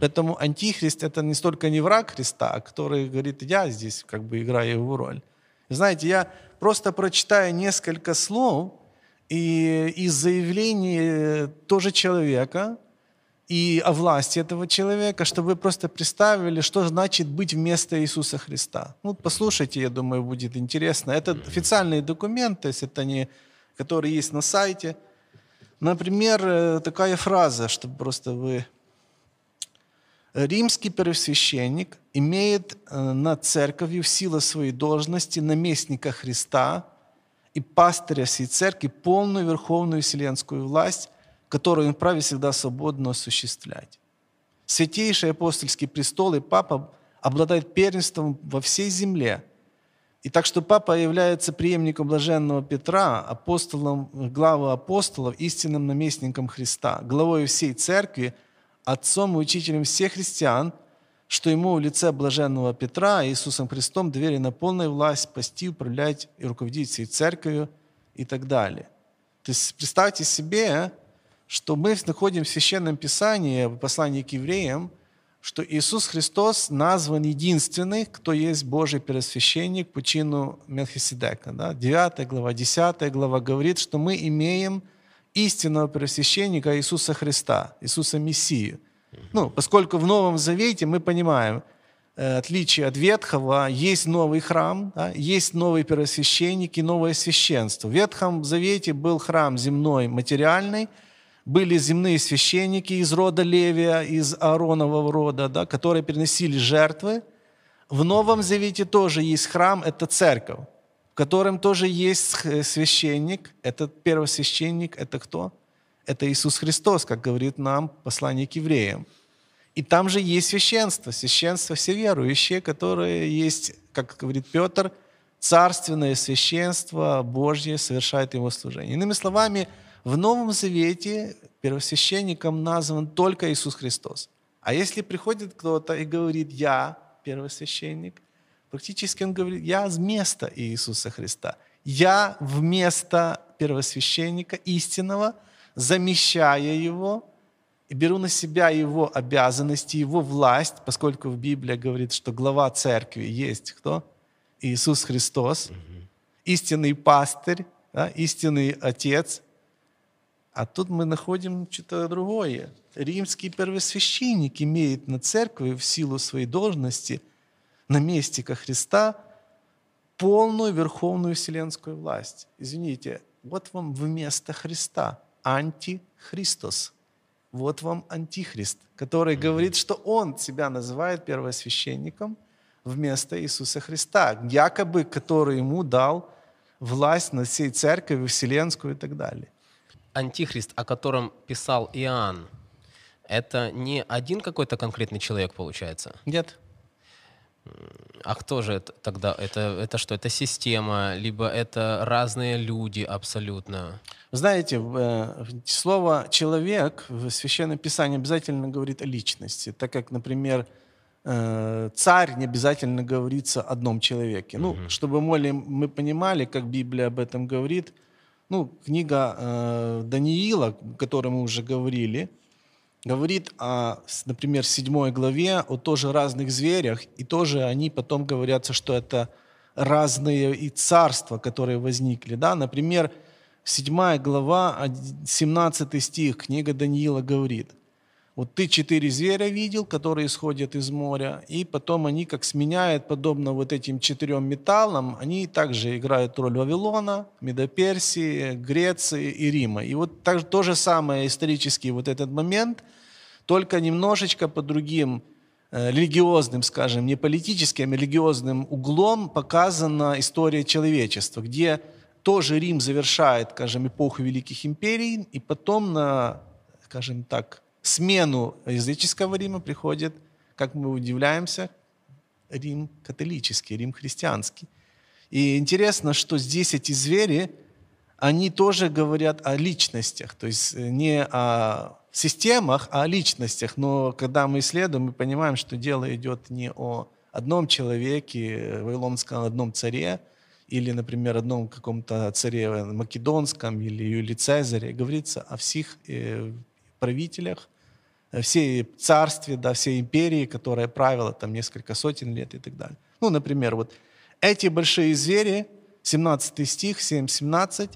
A: Поэтому антихрист это не столько не враг Христа, а который говорит, я здесь как бы играю его роль. Знаете, я просто прочитаю несколько слов и из заявлений тоже человека и о власти этого человека, чтобы вы просто представили, что значит быть вместо Иисуса Христа. Ну, послушайте, я думаю, будет интересно. Это официальные документы, то есть это не, которые есть на сайте. Например, э, такая фраза, чтобы просто вы Римский первосвященник имеет э, над церковью в силу своей должности наместника Христа и пастыря всей церкви полную верховную вселенскую власть, которую он вправе всегда свободно осуществлять. Святейший апостольский престол и папа обладает первенством во всей земле. И так что папа является преемником блаженного Петра, апостолом, главой апостолов, истинным наместником Христа, главой всей церкви, отцом и учителем всех христиан, что ему в лице блаженного Петра Иисусом Христом доверена полная власть спасти, управлять и руководить всей церковью и так далее. То есть представьте себе, что мы находим в Священном Писании, в послании к евреям, что Иисус Христос назван единственный, кто есть Божий первосвященник по чину Мелхиседека. Да? 9 глава, 10 глава говорит, что мы имеем истинного первосвященника Иисуса Христа, Иисуса Мессию. Ну, поскольку в Новом Завете мы понимаем, э, отличие от Ветхого, есть новый храм, да, есть новый первосвященник и новое священство. В Ветхом Завете был храм земной, материальный, были земные священники из рода Левия, из Ааронового рода, да, которые приносили жертвы. В Новом Завете тоже есть храм, это церковь, котором тоже есть священник. Этот первосвященник, это кто? Это Иисус Христос, как говорит нам послание к евреям. И там же есть священство, священство все верующие, которые есть, как говорит Петр, царственное священство Божье совершает его служение. Иными словами, в Новом Завете первосвященником назван только Иисус Христос. А если приходит кто-то и говорит «я первосвященник», практически он говорит «я вместо Иисуса Христа». Я вместо первосвященника истинного, замещая его, и беру на себя его обязанности, его власть, поскольку в Библии говорит, что глава церкви есть кто? Иисус Христос, истинный пастырь, да, истинный отец. А тут мы находим что-то другое. Римский первосвященник имеет на церкви в силу своей должности наместника Христа полную верховную вселенскую власть. Извините, вот вам вместо Христа антихристос. Вот вам антихрист, который говорит, что он себя называет первосвященником вместо Иисуса Христа, якобы который ему дал власть над всей церковью, вселенскую и так далее.
B: Антихрист, о котором писал Иоанн, это не один какой-то конкретный человек, получается?
A: Нет.
B: А кто же это тогда? Это, это что? Это система, либо это разные люди абсолютно?
A: Знаете, э, слово «человек» в Священном Писании обязательно говорит о личности, так как, например, э, царь не обязательно говорится о одном человеке. Ну, чтобы мы, мы понимали, как Библия об этом говорит, ну, книга э, Даниила, о которой мы уже говорили, говорит, о, например, седьмой главе о тоже разных зверях, и тоже они потом говорятся, что это разные и царства, которые возникли. Да? Например, 7 глава, 17 стих, книга Даниила говорит, вот ты четыре зверя видел, которые исходят из моря, и потом они как сменяют, подобно вот этим четырем металлам, они также играют роль Вавилона, Медоперсии, Греции и Рима. И вот так, то же самое исторический вот этот момент, только немножечко по другим э, религиозным, скажем, не политическим, а религиозным углом показана история человечества, где тоже Рим завершает, скажем, эпоху великих империй, и потом на, скажем так, смену языческого Рима приходит, как мы удивляемся, Рим католический, Рим христианский. И интересно, что здесь эти звери, они тоже говорят о личностях, то есть э, не о системах, а о личностях. Но когда мы исследуем, мы понимаем, что дело идет не о одном человеке, э, Вавилонском одном царе, или, например, одном каком-то царе македонском или Юлии Цезаре. Говорится о всех э, правителях, всей царстве, да, всей империи, которая правила там несколько сотен лет и так далее. Ну, например, вот эти большие звери, 17 стих, 7-17,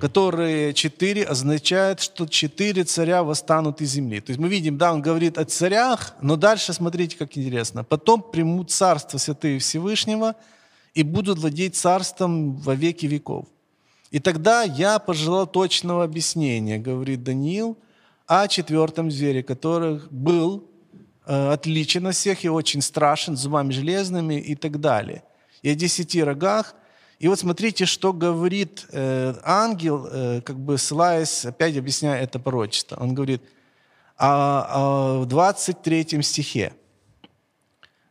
A: которые четыре означает, что четыре царя восстанут из земли. То есть мы видим, да, он говорит о царях, но дальше смотрите, как интересно. Потом примут царство святые Всевышнего и будут владеть царством во веки веков. И тогда я пожелал точного объяснения, говорит Даниил, о четвертом звере, который был э, отличен от всех и очень страшен, зубами железными и так далее. И о десяти рогах – и вот смотрите, что говорит э, ангел, э, как бы ссылаясь, опять объясняя это пророчество. Он говорит а, а, в 23 стихе.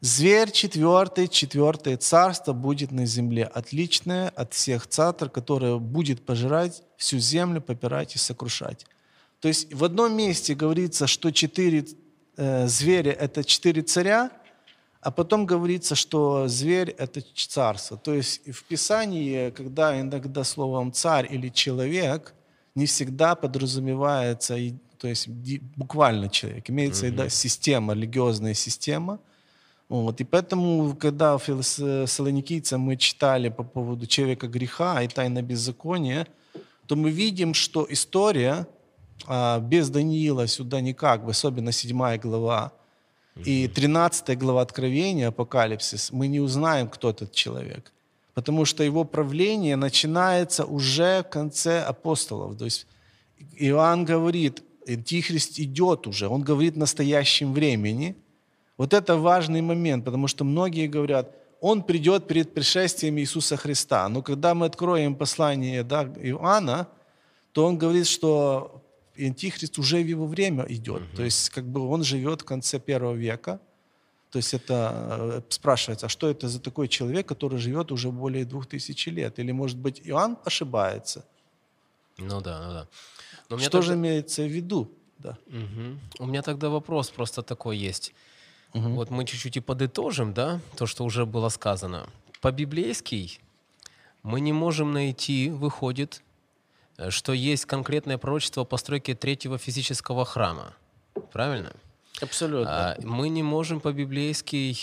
A: «Зверь четвертый, четвертое царство будет на земле, отличное от всех царств, которое будет пожирать всю землю, попирать и сокрушать». То есть в одном месте говорится, что четыре э, зверя – это четыре царя – а потом говорится, что зверь – это царство. То есть в Писании, когда иногда словом «царь» или «человек», не всегда подразумевается, то есть буквально человек, имеется в виду система, религиозная система. Вот. И поэтому, когда в Салоникийцам мы читали по поводу человека греха и тайна беззакония, то мы видим, что история а, без Даниила сюда никак, особенно седьмая глава, и 13 глава Откровения, Апокалипсис, мы не узнаем, кто этот человек. Потому что его правление начинается уже в конце апостолов. То есть Иоанн говорит, Антихрист идет уже, он говорит в настоящем времени. Вот это важный момент, потому что многие говорят, он придет перед пришествием Иисуса Христа. Но когда мы откроем послание да, Иоанна, то он говорит, что и Антихрист уже в его время идет. Угу. То есть как бы он живет в конце первого века. То есть это э, спрашивается, а что это за такой человек, который живет уже более двух тысяч лет? Или, может быть, Иоанн ошибается?
B: Ну да, ну да.
A: Но что тогда... же имеется в виду? Да.
B: Угу. У меня тогда вопрос просто такой есть. Угу. Вот мы чуть-чуть и подытожим, да, то, что уже было сказано. По-библейски мы не можем найти, выходит, что есть конкретное пророчество о постройке третьего физического храма. Правильно?
A: Абсолютно.
B: А, мы не можем по-библейски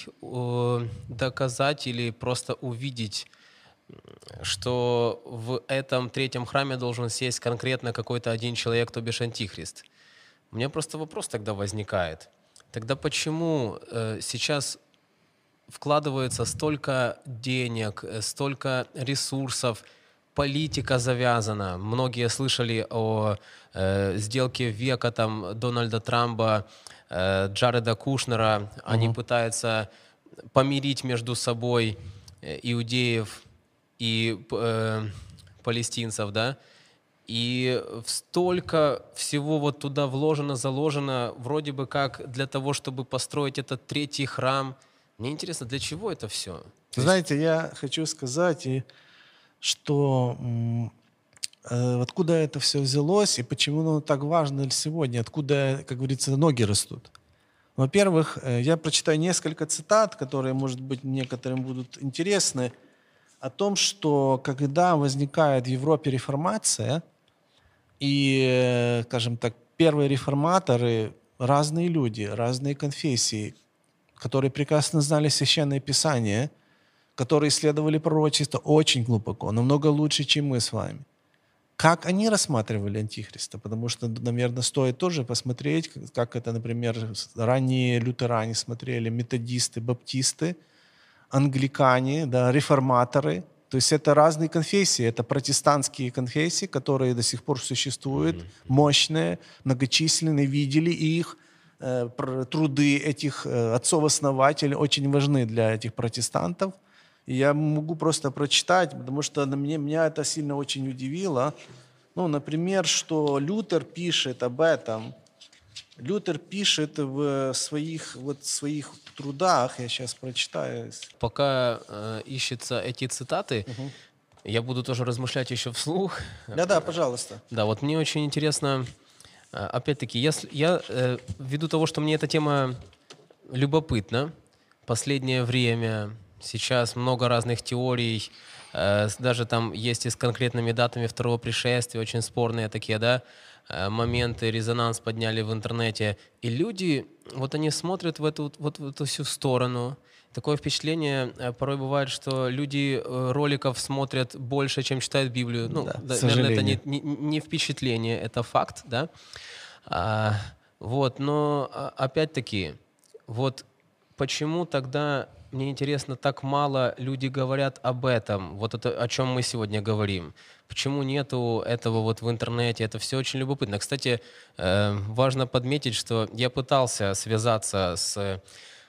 B: доказать или просто увидеть, что в этом третьем храме должен сесть конкретно какой-то один человек, то бишь антихрист. У меня просто вопрос тогда возникает. Тогда почему э, сейчас вкладывается столько денег, э, столько ресурсов, политика завязана. Многие слышали о э, сделке века там Дональда Трампа, э, Джареда Кушнера. Они угу. пытаются помирить между собой э, иудеев и э, палестинцев, да. И столько всего вот туда вложено, заложено, вроде бы как для того, чтобы построить этот третий храм. Мне интересно, для чего это все?
A: Знаете, я хочу сказать, и что э, откуда это все взялось и почему оно так важно сегодня, откуда, как говорится, ноги растут. Во-первых, э, я прочитаю несколько цитат, которые, может быть, некоторым будут интересны, о том, что когда возникает в Европе реформация, и, э, скажем так, первые реформаторы, разные люди, разные конфессии, которые прекрасно знали Священное Писание – которые исследовали пророчество очень глубоко, намного лучше, чем мы с вами. Как они рассматривали Антихриста? Потому что, наверное, стоит тоже посмотреть, как это, например, ранние лютеране смотрели, методисты, баптисты, англикане, да, реформаторы. То есть это разные конфессии, это протестантские конфессии, которые до сих пор существуют, мощные, многочисленные, видели их, труды этих отцов-основателей очень важны для этих протестантов. И я могу просто прочитать, потому что на мне, меня это сильно очень удивило. Ну, например, что Лютер пишет об этом. Лютер пишет в своих, вот, своих трудах, я сейчас прочитаю.
B: Пока э, ищутся эти цитаты, угу. я буду тоже размышлять еще вслух.
A: Да-да, пожалуйста.
B: Да, вот мне очень интересно, э, опять-таки, я, я э, ввиду того, что мне эта тема любопытна, последнее время сейчас много разных теорий, э, даже там есть и с конкретными датами второго пришествия, очень спорные такие, да, Э, моменты, резонанс подняли в интернете. И люди, вот они смотрят в эту, вот в эту всю сторону. Такое впечатление э, порой бывает, что люди роликов смотрят больше, чем читают Библию. Ну, да, да, наверное, это не, не, не впечатление, это факт, да. А, вот, но а, опять-таки, вот почему тогда мне интересно, так мало люди говорят об этом, вот это, о чем мы сегодня говорим. Почему нету этого вот в интернете? Это все очень любопытно. Кстати, э, важно подметить, что я пытался связаться с э,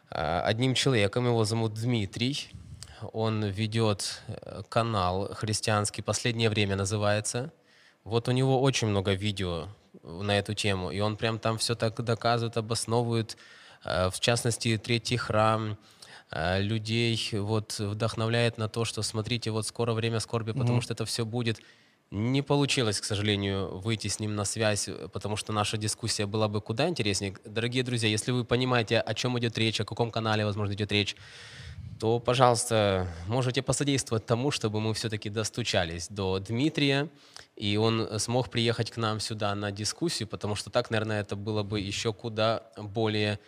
B: одним человеком, его зовут Дмитрий. Он ведет э, канал христианский «Последнее время» называется. Вот у него очень много видео на эту тему, и он прям там все так доказывает, обосновывает, в частности, третий храм, людей вот вдохновляет на то, что смотрите, вот скоро время скорби, потому mm-hmm. что это все будет. Не получилось, к сожалению, выйти с ним на связь, потому что наша дискуссия была бы куда интереснее. Дорогие друзья, если вы понимаете, о чем идет речь, о каком канале, возможно, идет речь, то, пожалуйста, можете посодействовать тому, чтобы мы все-таки достучались до Дмитрия, и он смог приехать к нам сюда на дискуссию, потому что так, наверное, это было бы еще куда более интересно,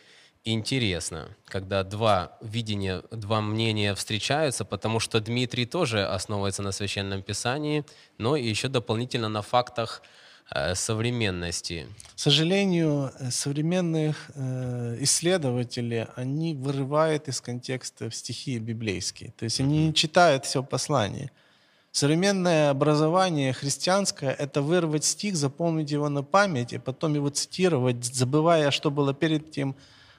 B: когда два видения, два мнения встречаются, потому что Дмитрий тоже основывается на Священном Писании, но еще дополнительно на фактах э, современности.
A: К сожалению, э, современных э, исследователи, они вырывают из контекста стихи библейские. То есть они не читают все послание. Современное образование христианское — это вырвать стих, заполнить его на память, и потом его цитировать, забывая, что было перед тем,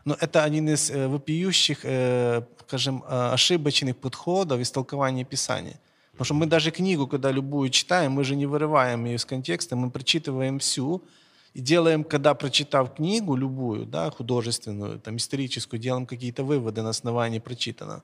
A: но это один из э, вопиющих, э, скажем, э, ошибочных подходов истолкования Писания. Потому что мы даже книгу, когда любую читаем, мы же не вырываем ее из контекста, мы прочитываем всю, и делаем, когда прочитав книгу любую, да, художественную, там, историческую, делаем какие-то выводы на основании прочитанного.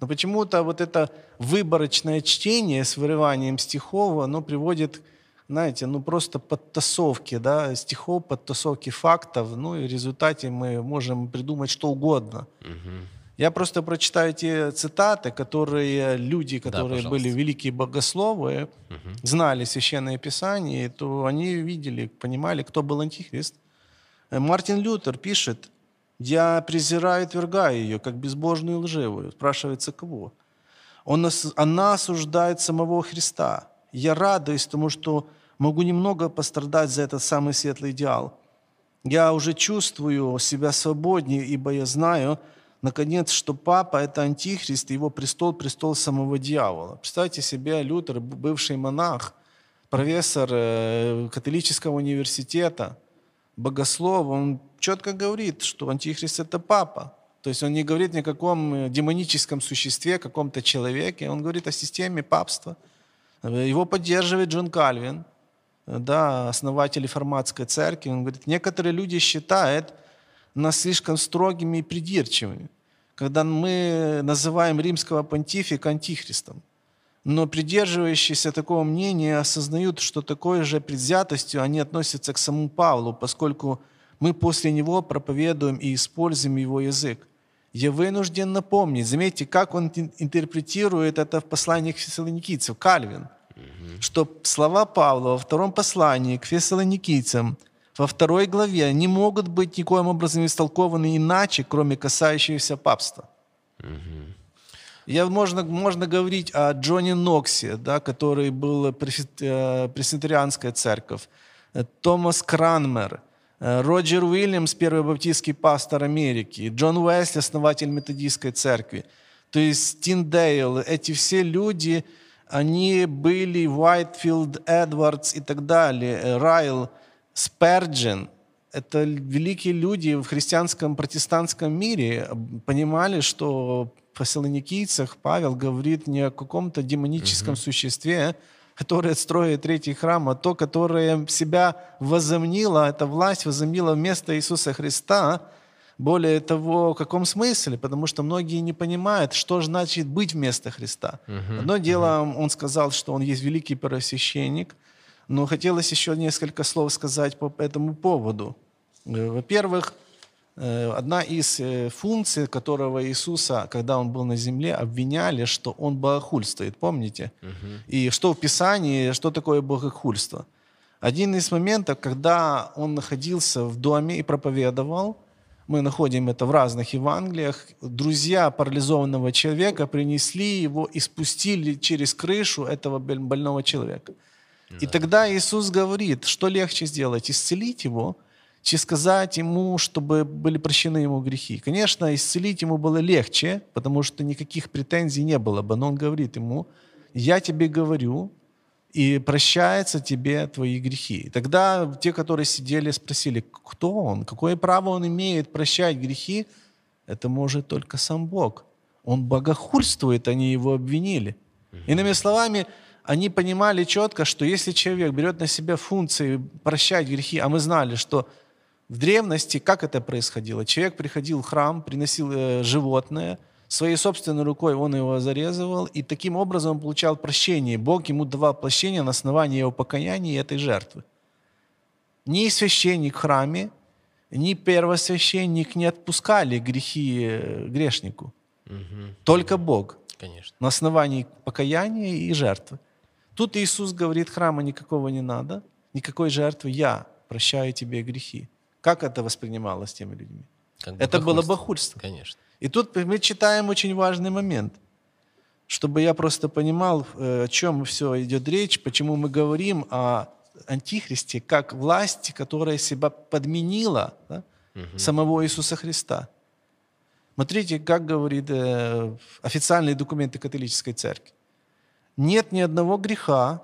A: Но почему-то вот это выборочное чтение с вырыванием стихов, оно приводит знаете, ну просто подтасовки, да, стихов, подтасовки фактов, ну и в результате мы можем придумать что угодно. Угу. Я просто прочитаю те цитаты, которые люди, которые да, были великие богословы, угу. знали Священное Писание, то они видели, понимали, кто был Антихрист. Э, Мартин Лютер пишет, «Я презираю и отвергаю ее, как безбожную и лживую». Спрашивается, кого? Он, она осуждает самого Христа. Я радуюсь тому, что могу немного пострадать за этот самый светлый идеал. Я уже чувствую себя свободнее, ибо я знаю, наконец, что папа – это антихрист, и его престол – престол самого дьявола. Представьте себе, Лютер, бывший монах, профессор э, католического университета, богослов, он четко говорит, что антихрист – это папа. То есть он не говорит ни о каком э, демоническом существе, каком-то человеке, он говорит о системе папства. Его поддерживает Джон Кальвин – да, основатель реформатской церкви, он говорит, некоторые люди считают нас слишком строгими и придирчивыми, когда мы называем римского понтифика антихристом. Но придерживающиеся такого мнения осознают, что такой же предвзятостью они относятся к самому Павлу, поскольку мы после него проповедуем и используем его язык. Я вынужден напомнить, заметьте, как он интерпретирует это в посланиях фессалоникийцев, Кальвин – что слова Павла во втором послании к фессалоникийцам во второй главе не могут быть никоим образом истолкованы иначе, кроме касающегося папства. Угу. Я, можно, можно говорить о Джоне Ноксе, да, который был э, пресвитерианская церковь, э, Томас Кранмер, э, Роджер Уильямс, первый баптистский пастор Америки, Джон Уэсли, основатель методистской церкви. То есть Тиндейл, эти все люди, они были Уайтфилд, Эдвардс и так далее, э, Райл, Сперджин, это великие люди в христианском протестантском мире понимали, что в фессалоникийцах Павел говорит не о каком-то демоническом угу. существе, которое строит третий храм, а то, которое себя возомнило, эта власть возомнила вместо Иисуса Христа. Более того, в каком смысле? Потому что многие не понимают, что значит быть вместо Христа. Угу. Одно дело, он сказал, что он есть великий первосвященник, но хотелось еще несколько слов сказать по этому поводу. Э, во-первых, э, одна из э, функций, которого Иисуса, когда он был на земле, обвиняли, что он богохульствует, помните? Угу. И что в Писании, что такое богохульство? Один из моментов, когда он находился в доме и проповедовал, мы находим это в разных Евангелиях, друзья парализованного человека принесли его и спустили через крышу этого больного человека. Да. И тогда Иисус говорит, что легче сделать, исцелить его – чи сказать ему, чтобы были прощены ему грехи. Конечно, исцелить ему было легче, потому что никаких претензий не было бы. Но он говорит ему, я тебе говорю, и прощается тебе твои грехи. И тогда те, которые сидели, спросили, кто он, какое право он имеет прощать грехи, это может только сам Бог. Он богохульствует, они его обвинили. Иными словами, они понимали четко, что если человек берет на себя функции прощать грехи, а мы знали, что в древности как это происходило? Человек приходил в храм, приносил э, животное, своей собственной рукой он его зарезывал, и таким образом он получал прощение. Бог ему давал прощение на основании его покаяния и этой жертвы. Ни священник в храме, ни первосвященник не отпускали грехи э, грешнику. Угу. Только Бог.
B: Конечно.
A: На основании покаяния и жертвы. Тут Иисус говорит, храма никакого не надо, никакой жертвы, я прощаю тебе грехи. Как это воспринималось теми людьми? Как это было бахульство.
B: Конечно.
A: И тут мы читаем очень важный момент, чтобы я просто понимал, э, о чем все идет речь, почему мы говорим о антихристе как власти, которая себя подменила да, угу. самого Иисуса Христа. Смотрите, как говорит э, официальные документы католической церкви. Нет ни одного греха,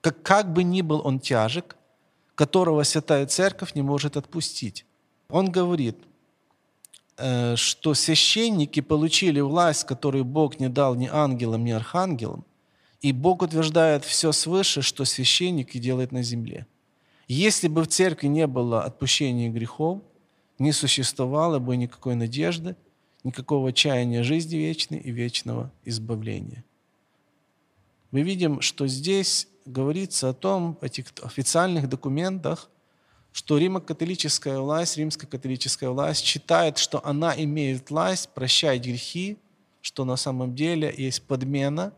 A: как, как бы ни был он тяжек, которого Святая Церковь не может отпустить. Он говорит, что священники получили власть, которую Бог не дал ни ангелам, ни архангелам, и Бог утверждает все свыше, что священники делают на земле. Если бы в церкви не было отпущения грехов, не существовало бы никакой надежды, никакого чаяния жизни вечной и вечного избавления. Мы видим, что здесь говорится о том, в этих официальных документах, что римо-католическая власть, римская католическая власть считает, что она имеет власть прощать грехи, что на самом деле есть подмена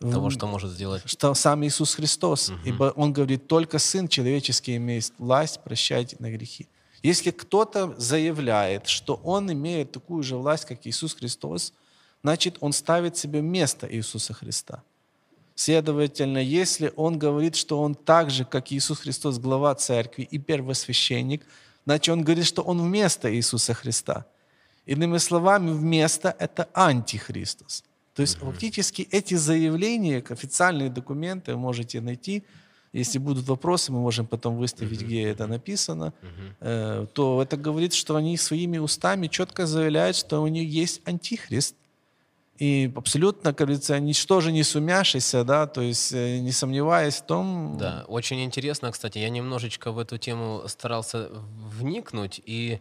B: того, что может сделать
A: что сам Иисус Христос. Угу. Ибо Он говорит, только Сын человеческий имеет власть прощать на грехи. Если кто-то заявляет, что он имеет такую же власть, как Иисус Христос, значит, он ставит себе место Иисуса Христа. Следовательно, если он говорит, что он так же, как Иисус Христос, глава церкви и первосвященник, значит, он говорит, что он вместо Иисуса Христа. Иными словами, вместо – это антихристос. То есть mm фактически эти заявления, официальные документы вы можете найти. Если будут вопросы, мы можем потом выставить, mm где это написано. mm То это говорит, что они своими устами четко заявляют, что у них есть антихрист, и абсолютно, как говорится, ничто же не сумяшися, да, то есть э, не сомневаясь в том...
B: Да, очень интересно, кстати, я немножечко в эту тему старался вникнуть, и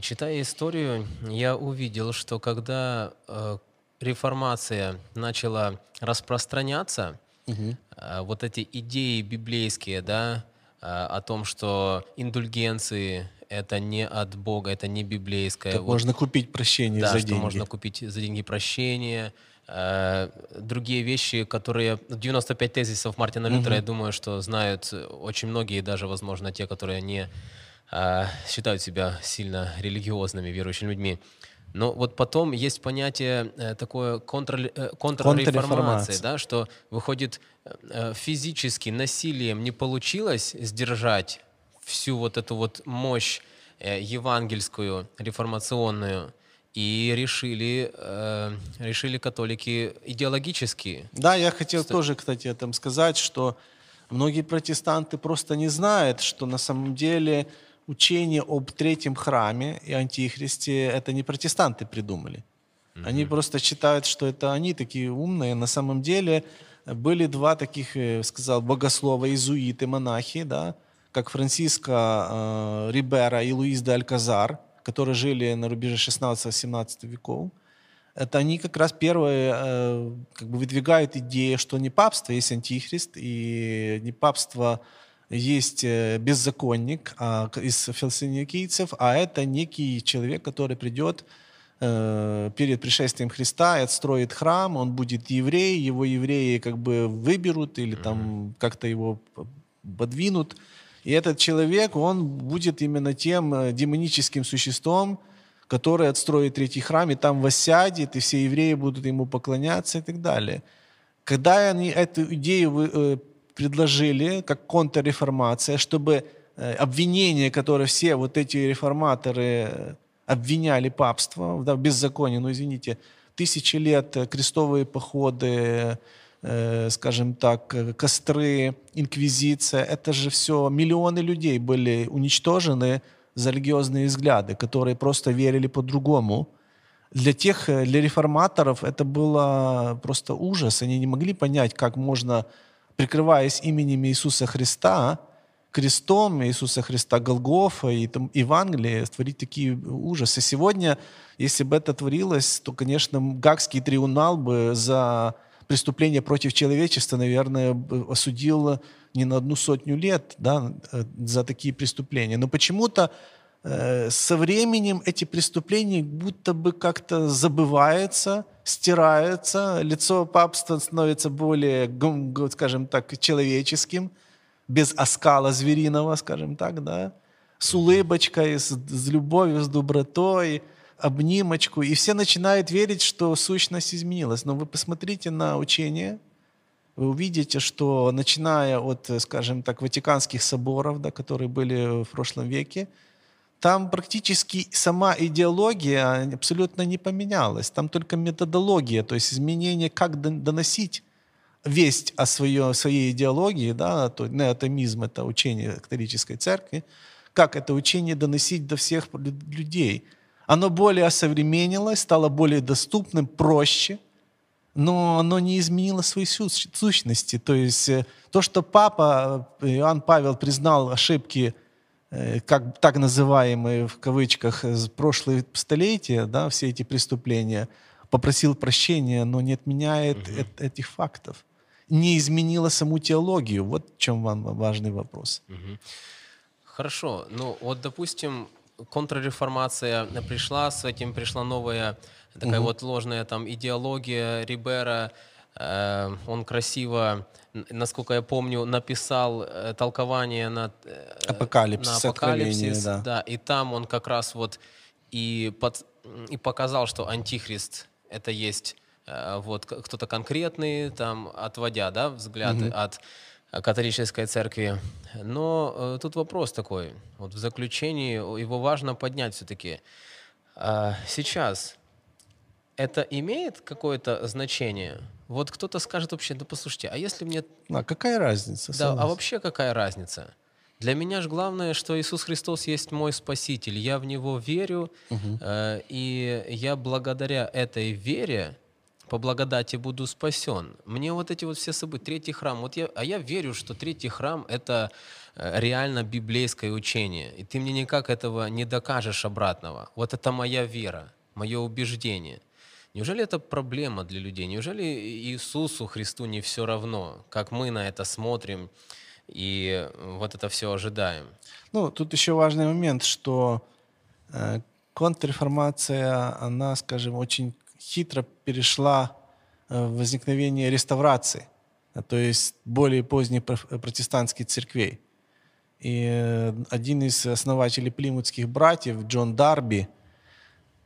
B: читая историю, я увидел, что когда э, реформация начала распространяться, угу. э, вот эти идеи библейские, да, э, о том, что индульгенции это не от Бога, это не библейское.
A: Так вот, можно купить прощение
B: да,
A: за
B: что
A: деньги.
B: можно купить за деньги прощение. Э, другие вещи, которые... 95 тезисов Мартина Лютера, угу. я думаю, что знают очень многие, даже, возможно, те, которые не э, считают себя сильно религиозными, верующими людьми. Но вот потом есть понятие э, такое контр, э, контрреформации, да, что выходит э, физически насилием не получилось сдержать всю вот эту вот мощь э, евангельскую, реформационную, и решили, э, решили католики идеологически.
A: Да, я хотел что... тоже, кстати, этом сказать, что Многие протестанты просто не знают, что на самом деле учение об третьем храме и антихристе это не протестанты придумали. Mm-hmm. Они просто считают, что это они такие умные. На самом деле были два таких, э, сказал, богослова, иезуиты, монахи, да, как Франциско э, Рибера и Луис де Альказар, которые жили на рубеже 16-17 веков. Это они как раз первые э, как бы выдвигают идею, что не папство есть антихрист, и не папство есть э, беззаконник а, из философийцев, а это некий человек, который придет э, перед пришествием Христа и отстроит храм, он будет еврей, его евреи как бы выберут или там как-то его подвинут. И этот человек, он будет именно тем э, демоническим существом, который отстроит третий храм, и там воссядет, и все евреи будут ему поклоняться и так далее. Когда они эту идею предложили как контрреформация, чтобы э, обвинения, которые все вот эти реформаторы э, обвиняли папство да, в беззаконии, ну извините, тысячи лет э, крестовые походы, э, скажем так, костры, инквизиция, это же все, миллионы людей были уничтожены за религиозные взгляды, которые просто верили по-другому. Для тех, для реформаторов это было просто ужас. Они не могли понять, как можно прикрываясь именем Иисуса Христа, крестом Иисуса Христа, Голгофа и там, Евангелие, творить такие ужасы. Сегодня, если бы это творилось, то, конечно, Гагский трибунал бы за преступление против человечества, наверное, осудил не на одну сотню лет да, за такие преступления. Но почему-то э, со временем эти преступления будто бы как-то забываются – стирается, лицо папства становится более, скажем так, человеческим, без оскала звериного, скажем так, да, с улыбочкой, с, с любовью, с добротой, обнимочку, и все начинают верить, что сущность изменилась. Но вы посмотрите на учение, вы увидите, что начиная от, скажем так, Ватиканских соборов, да, которые были в прошлом веке, там практически сама идеология абсолютно не поменялась. Там только методология, то есть изменение, как доносить весть о своей, своей идеологии, да, то неотомизм — это учение католической церкви, как это учение доносить до всех людей. Оно более осовременилось, стало более доступным, проще, но оно не изменило своей сущности. То есть э, то, что папа э, Иоанн Павел признал ошибки Э, как так называемые в кавычках прошлые столетия, да, все эти преступления, попросил прощения, но не отменяет угу. э- этих фактов, не изменила саму теологию. Вот в чем вам важный вопрос.
B: Угу. Хорошо, ну вот допустим контрреформация пришла, с этим пришла новая такая угу. вот ложная там идеология Рибера, э, он красиво насколько я помню, написал э, толкование на,
A: э, апокалипсис,
B: на апокалипсис, да. да, и там он как раз вот и, под, и показал, что антихрист это есть э, вот кто-то конкретный, там отводя, да, взгляды угу. от католической церкви. Но э, тут вопрос такой, вот в заключении его важно поднять все-таки. Э, сейчас это имеет какое-то значение? Вот кто-то скажет вообще, да послушайте, а если мне...
A: А какая разница?
B: Да, а вообще какая разница? Для меня же главное, что Иисус Христос есть мой Спаситель. Я в Него верю, угу. э, и я благодаря этой вере по благодати буду спасен. Мне вот эти вот все события, третий храм, вот я, а я верю, что третий храм — это э, реально библейское учение, и ты мне никак этого не докажешь обратного. Вот это моя вера, мое убеждение — Неужели это проблема для людей? Неужели Иисусу Христу не все равно, как мы на это смотрим и вот это все ожидаем?
A: Ну, тут еще важный момент, что э, контрреформация, она, скажем, очень хитро перешла э, в возникновение реставрации, то есть более поздних протестантских церквей. И э, один из основателей плимутских братьев, Джон Дарби,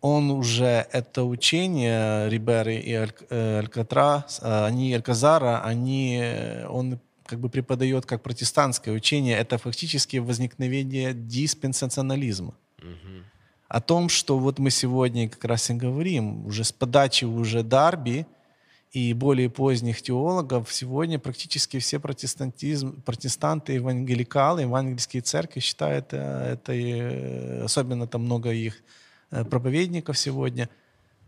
A: он уже это учение Риберы и э, Алькатра, э, они Альказара, они, э, он как бы преподает как протестантское учение, это фактически возникновение диспенсационализма. Угу. О том, что вот мы сегодня как раз и говорим, уже с подачи уже Дарби и более поздних теологов, сегодня практически все протестантизм, протестанты, евангеликалы, евангельские церкви считают э, это, э, особенно там много их э, проповедников сегодня.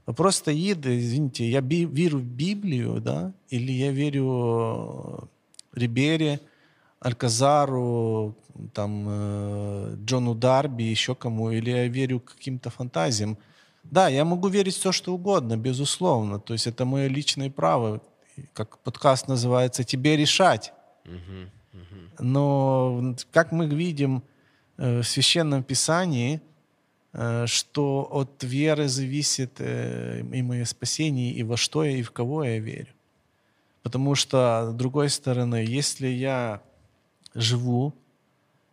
A: Вопрос стоит, извините, я би, верю в Библию, да, или я верю Рибере, Альказару, там, Джону Дарби, еще кому, или я верю каким-то фантазиям. Да, я могу верить все, что угодно, безусловно. То есть это мое личное право. Как подкаст называется, тебе решать. Но как мы видим э, в Священном Писании, э, что от веры зависит э, и мое спасение, и во что я, и в кого я верю. Потому что, с другой стороны, если я живу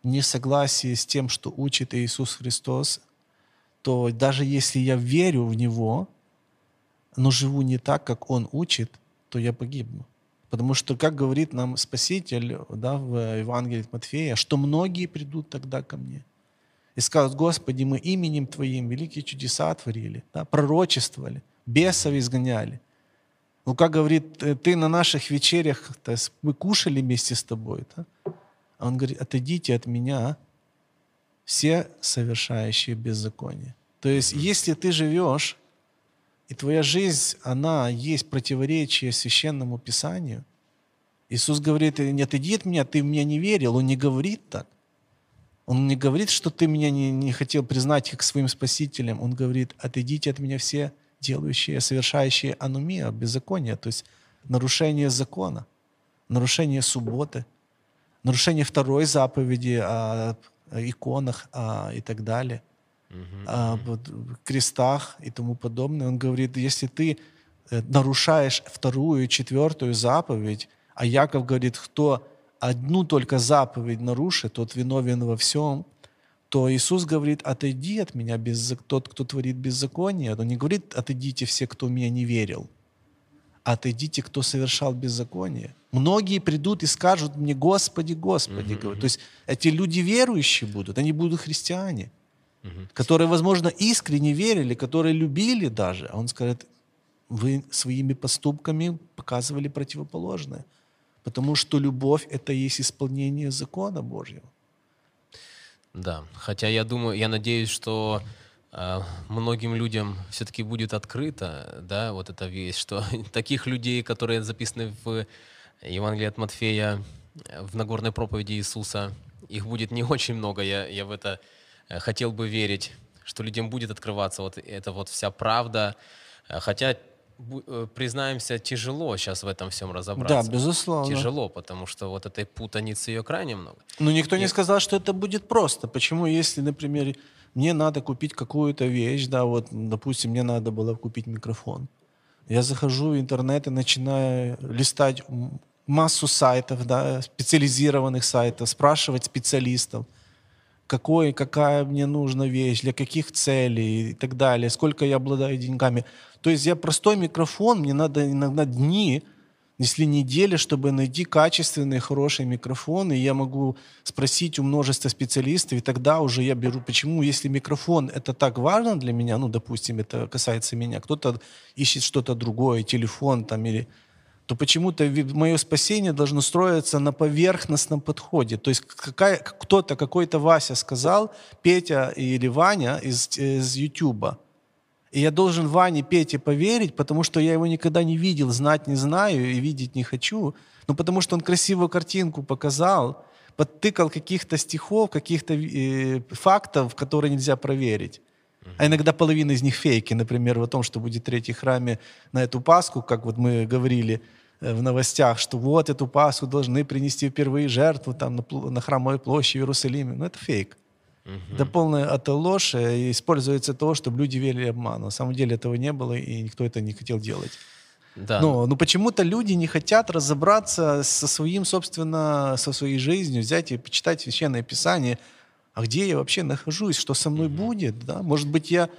A: в несогласии с тем, что учит Иисус Христос, то даже если я верю в Него, но живу не так, как Он учит, то я погибну. Потому что, как говорит нам Спаситель да, в Евангелии от Матфея, что многие придут тогда ко мне и скажут, Господи, мы именем Твоим великие чудеса творили, да, пророчествовали, бесов изгоняли. Ну, как говорит, «Э, ты на наших вечерях, то есть мы кушали вместе с тобой. Да? Он говорит, отойдите от меня, все совершающие беззаконие. То есть, если ты живешь, и твоя жизнь, она есть противоречие священному писанию, Иисус говорит, не отойди от меня, ты в меня не верил. Он не говорит так. Он не говорит, что ты меня не, не хотел признать как своим спасителем. Он говорит, отойдите от меня все делающие, совершающие анумия, беззаконие, то есть нарушение закона, нарушение субботы, нарушение второй заповеди о иконах а, и так далее, uh-huh. а, вот, крестах и тому подобное. Он говорит, если ты э, нарушаешь вторую и четвертую заповедь, а Яков говорит, кто одну только заповедь нарушит, тот виновен во всем, то Иисус говорит, отойди от меня, без, тот, кто творит беззаконие. Он не говорит, отойдите все, кто в меня не верил отойдите, кто совершал беззаконие. Многие придут и скажут мне, Господи, Господи. Uh-huh, То есть эти люди верующие будут, они будут христиане, uh-huh. которые, возможно, искренне верили, которые любили даже. А он скажет, вы своими поступками показывали противоположное. Потому что любовь — это есть исполнение закона Божьего.
B: Да, хотя я думаю, я надеюсь, что а, многим людям все-таки будет открыто, да, вот эта вещь, что [LAUGHS] таких людей, которые записаны в Евангелии от Матфея, в Нагорной проповеди Иисуса, их будет не очень много, я, я в это э, хотел бы верить, что людям будет открываться вот эта вот вся правда, э, хотя э, признаемся, тяжело сейчас в этом всем разобраться.
A: Да, безусловно.
B: Тяжело, потому что вот этой путаницы ее крайне много.
A: Но никто И... не сказал, что это будет просто. Почему, если, например, мне надо купить какую-то вещь, да, вот, допустим, мне надо было купить микрофон. Я захожу в интернет и начинаю листать массу сайтов, да, специализированных сайтов, спрашивать специалистов, какой, какая мне нужна вещь, для каких целей и так далее, сколько я обладаю деньгами. То есть я простой микрофон, мне надо иногда дни если недели, чтобы найти качественный, хороший микрофон, и я могу спросить у множества специалистов, и тогда уже я беру, почему, если микрофон это так важно для меня, ну, допустим, это касается меня, кто-то ищет что-то другое, телефон там или то почему-то мое спасение должно строиться на поверхностном подходе. То есть какая, кто-то, какой-то Вася сказал, Петя или Ваня из, из YouTube, и я должен Ване Пете поверить, потому что я его никогда не видел, знать не знаю и видеть не хочу. Ну, потому что он красивую картинку показал, подтыкал каких-то стихов, каких-то э, фактов, которые нельзя проверить. А иногда половина из них фейки. Например, о том, что будет третий храме на эту Пасху, как вот мы говорили э, в новостях, что вот эту Пасху должны принести впервые жертву там на, на храмовой площади в Иерусалиме. Ну, это фейк. Угу. Это полная это ложь, и используется то, чтобы люди верили обману. На самом деле этого не было, и никто это не хотел делать. Да. Но, но почему-то люди не хотят разобраться со своим, собственно, со своей жизнью, взять и почитать Священное Писание. А где я вообще нахожусь? Что со мной будет? Да? Может быть, я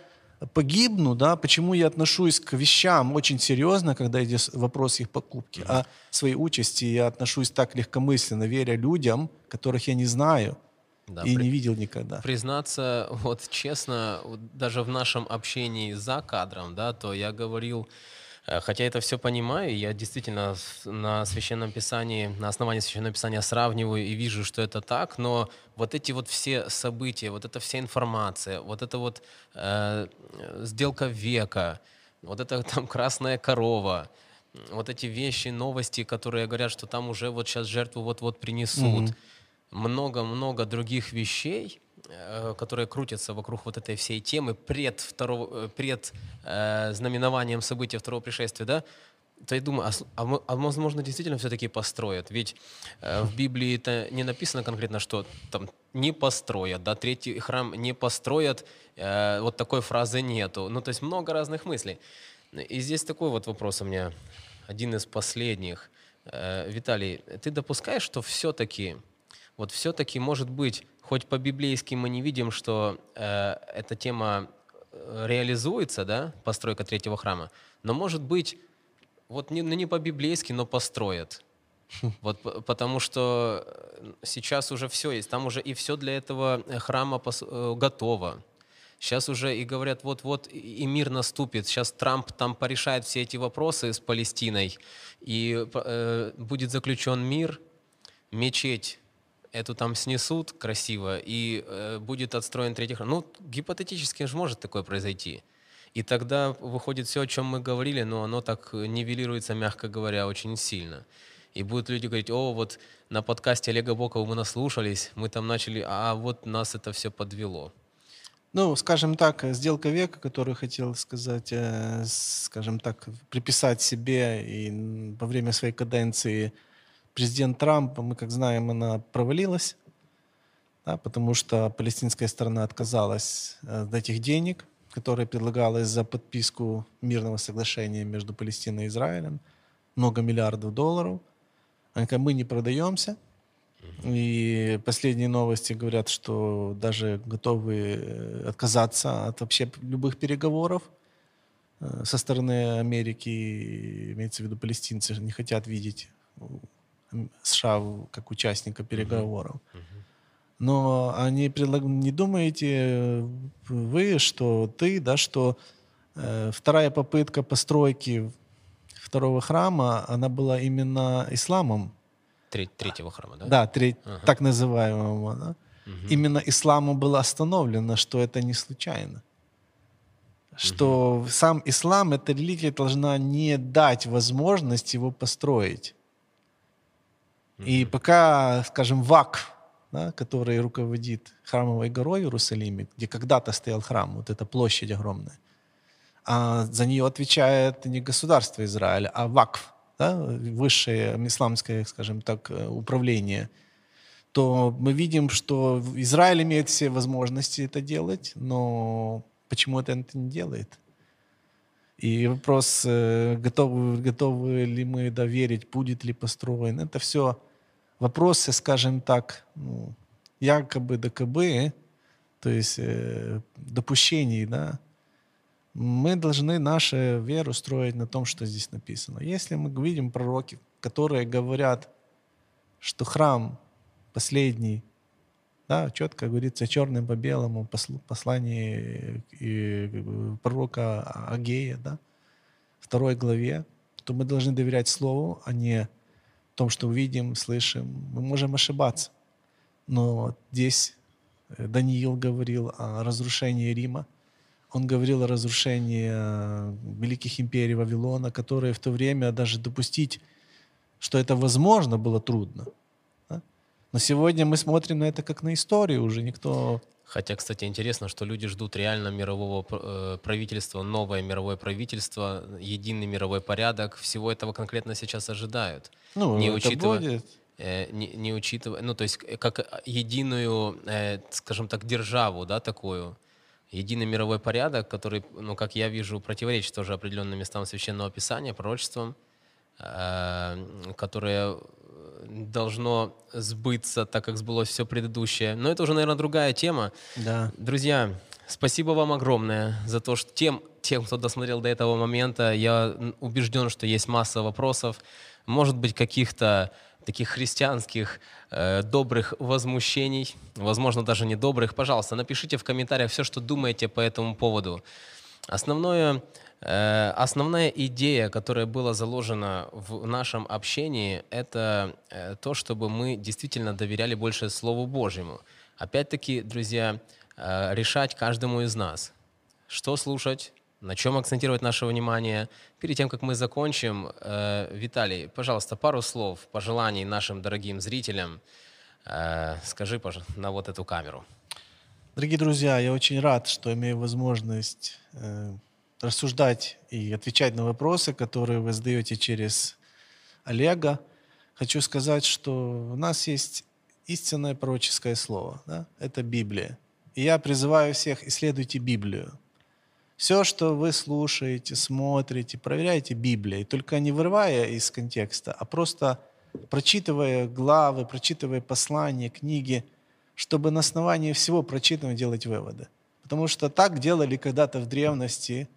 A: погибну, да, почему я отношусь к вещам очень серьезно, когда идет вопрос их покупки, а своей участи я отношусь так легкомысленно, веря людям, которых я не знаю, да, и при... не видел никогда.
B: Признаться, вот честно, вот даже в нашем общении за кадром, да, то я говорил хотя это все понимаю, я действительно на Священном Писании, на основании Священного Писания сравниваю и вижу, что это так, но вот эти вот все события, вот эта вся информация, вот эта вот э, сделка века, вот эта [LAUGHS] там красная корова, вот эти вещи, новости, которые говорят, что там уже вот сейчас жертву вот-вот принесут, много-много других вещей, э, которые крутятся вокруг вот этой всей темы пред, второго, э, пред э, знаменованием события второго пришествия, да, то я думаю, а, а, а возможно действительно все-таки построят, ведь э, в Библии это не написано конкретно, что там не построят, да, третий храм не построят, э, вот такой фразы нету, ну то есть много разных мыслей. И здесь такой вот вопрос у меня, один из последних. Э, Виталий, ты допускаешь, что все-таки, вот все-таки, может быть, хоть по-библейски мы не видим, что э, эта тема э, реализуется, да, постройка третьего храма, но, может быть, вот не, ну, не по-библейски, но построят. Вот, потому что сейчас уже все есть, там уже и все для этого храма готово. Сейчас уже и говорят, вот-вот и мир наступит. Сейчас Трамп там порешает все эти вопросы с Палестиной, и э, будет заключен мир, мечеть эту там снесут красиво, и э, будет отстроен третий храм. Ну, гипотетически же может такое произойти. И тогда выходит все, о чем мы говорили, но оно так нивелируется, мягко говоря, очень сильно. И будут люди говорить, о, вот на подкасте Олега Бокова мы наслушались, мы там начали, а вот нас это все подвело.
A: Ну, скажем так, сделка века, которую хотел сказать, э, скажем так, приписать себе и во время своей каденции президент Трамп, мы как знаем, она провалилась, да, потому что палестинская сторона отказалась э, от этих денег, которые предлагалось за подписку мирного соглашения между Палестиной и Израилем, много миллиардов долларов. Они говорят, мы не продаемся, и последние новости говорят, что даже готовы э, отказаться от вообще любых переговоров э, со стороны Америки, имеется в виду палестинцы, не хотят видеть США как участника переговоров. Но они предлагают, не думаете вы, что ты, да, что э, вторая попытка постройки второго храма, она была именно исламом
B: третьего храма, да?
A: Да, треть, ага. так называемого. Да? Угу. Именно исламу было остановлено, что это не случайно. Что угу. сам ислам, эта религия должна не дать возможность его построить. И пока, скажем, ВАК, да, который руководит храмовой горой в Иерусалиме, где когда-то стоял храм, вот эта площадь огромная, а за нее отвечает не государство Израиля, а ВАКФ, да, высшее исламское, скажем так, э, управление, то мы видим, что Израиль имеет все возможности это делать, но почему это не делает? И вопрос, э, готовы, готовы ли мы доверить, будет ли построен, это все вопросы, скажем так, ну, якобы ДКБ, то есть э, допущений, да, мы должны нашу веру строить на том, что здесь написано. Если мы видим пророки, которые говорят, что храм последний, да, четко говорится черным по белому послании пророка Агея, да, второй главе, то мы должны доверять Слову, а не том, что видим, слышим. Мы можем ошибаться. Но здесь э, Даниил говорил о разрушении Рима, он говорил о разрушении э, великих империй Вавилона, которые в то время даже допустить, что это возможно, было трудно. Но сегодня мы смотрим на это как на историю, уже никто...
B: Хотя, кстати, интересно, что люди ждут реально мирового э, правительства, новое мировое правительство, единый мировой порядок. Всего этого конкретно сейчас ожидают.
A: Ну, не это учитывая... будет
B: э, не, не учитывая, ну, то есть как единую, скажем так, державу, да, такую, единый мировой порядок, который, ну, как я вижу, противоречит тоже определенным местам Священного Писания, пророчествам, э, которое должно сбыться, так как сбылось все предыдущее. Но это уже, наверное, другая тема.
A: Да.
B: Друзья, спасибо вам огромное за то, что тем, тем, кто досмотрел до этого момента, я убежден, что есть масса вопросов, может быть, каких-то таких христианских э, добрых возмущений, возможно, даже не добрых, пожалуйста, напишите в комментариях все, что думаете по этому поводу. Основное, основная идея, которая была заложена в нашем общении, это э, то, чтобы мы действительно доверяли больше Слову Божьему. Опять-таки, друзья, э, решать каждому из нас, что слушать, на чем акцентировать наше внимание. Перед тем, как мы закончим, э, Виталий, пожалуйста, пару слов, пожеланий нашим дорогим зрителям. Э, скажи, пожалуйста, на вот эту камеру.
A: Дорогие друзья, я очень рад, что имею возможность э, рассуждать и отвечать на вопросы, которые вы задаете через Олега. Хочу сказать, что у нас есть истинное пророческое слово. Да? Это Библия. И я призываю всех, исследуйте Библию. Все, что вы слушаете, смотрите, проверяйте Библией, только не вырывая из контекста, а просто прочитывая главы, прочитывая послания, книги, чтобы на основании всего прочитанного делать выводы. Потому что так делали когда-то в древности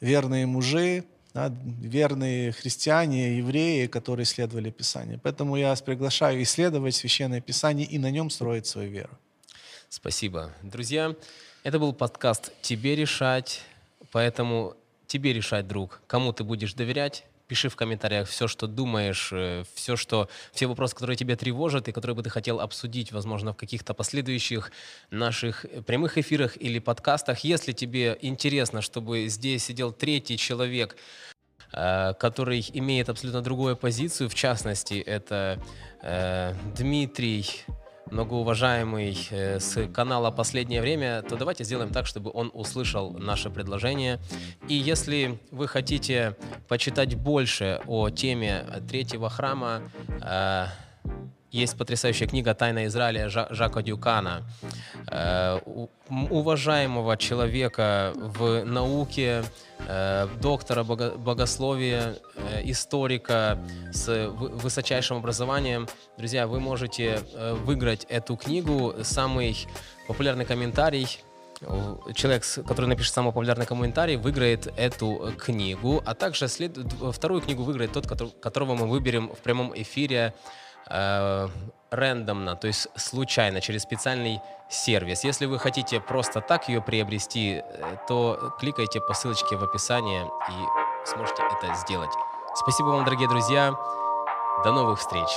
A: верные мужи, да, верные христиане, евреи, которые исследовали Писание. Поэтому я вас приглашаю исследовать Священное Писание и на нем строить свою веру.
B: Спасибо. Друзья, это был подкаст «Тебе решать». Поэтому тебе решать, друг, кому ты будешь доверять. Пиши в комментариях все, что думаешь, э, все, что, все вопросы, которые тебя тревожат и которые бы ты хотел обсудить, возможно, в каких-то последующих наших прямых эфирах или подкастах. Если тебе интересно, чтобы здесь сидел третий человек, э, который имеет абсолютно другую позицию, в частности, это э, Дмитрий многоуважаемый э, с канала «Последнее время», то давайте сделаем так, чтобы он услышал наше предложение. И если вы хотите почитать больше о теме третьего храма, э, есть потрясающая книга «Тайна Израиля» Жака Дюкана, э, уважаемого человека в науке, э, доктора богословия, э, историка с высочайшим образованием. Друзья, вы можете выиграть эту книгу. Самый популярный комментарий человек, который напишет самый популярный комментарий, выиграет эту книгу, а также след... вторую книгу выиграет тот, которого мы выберем в прямом эфире э, рандомно, то есть случайно, через специальный сервис. Если вы хотите просто так ее приобрести, э, то кликайте по ссылочке в описании и сможете это сделать. Спасибо вам, дорогие друзья. До новых встреч!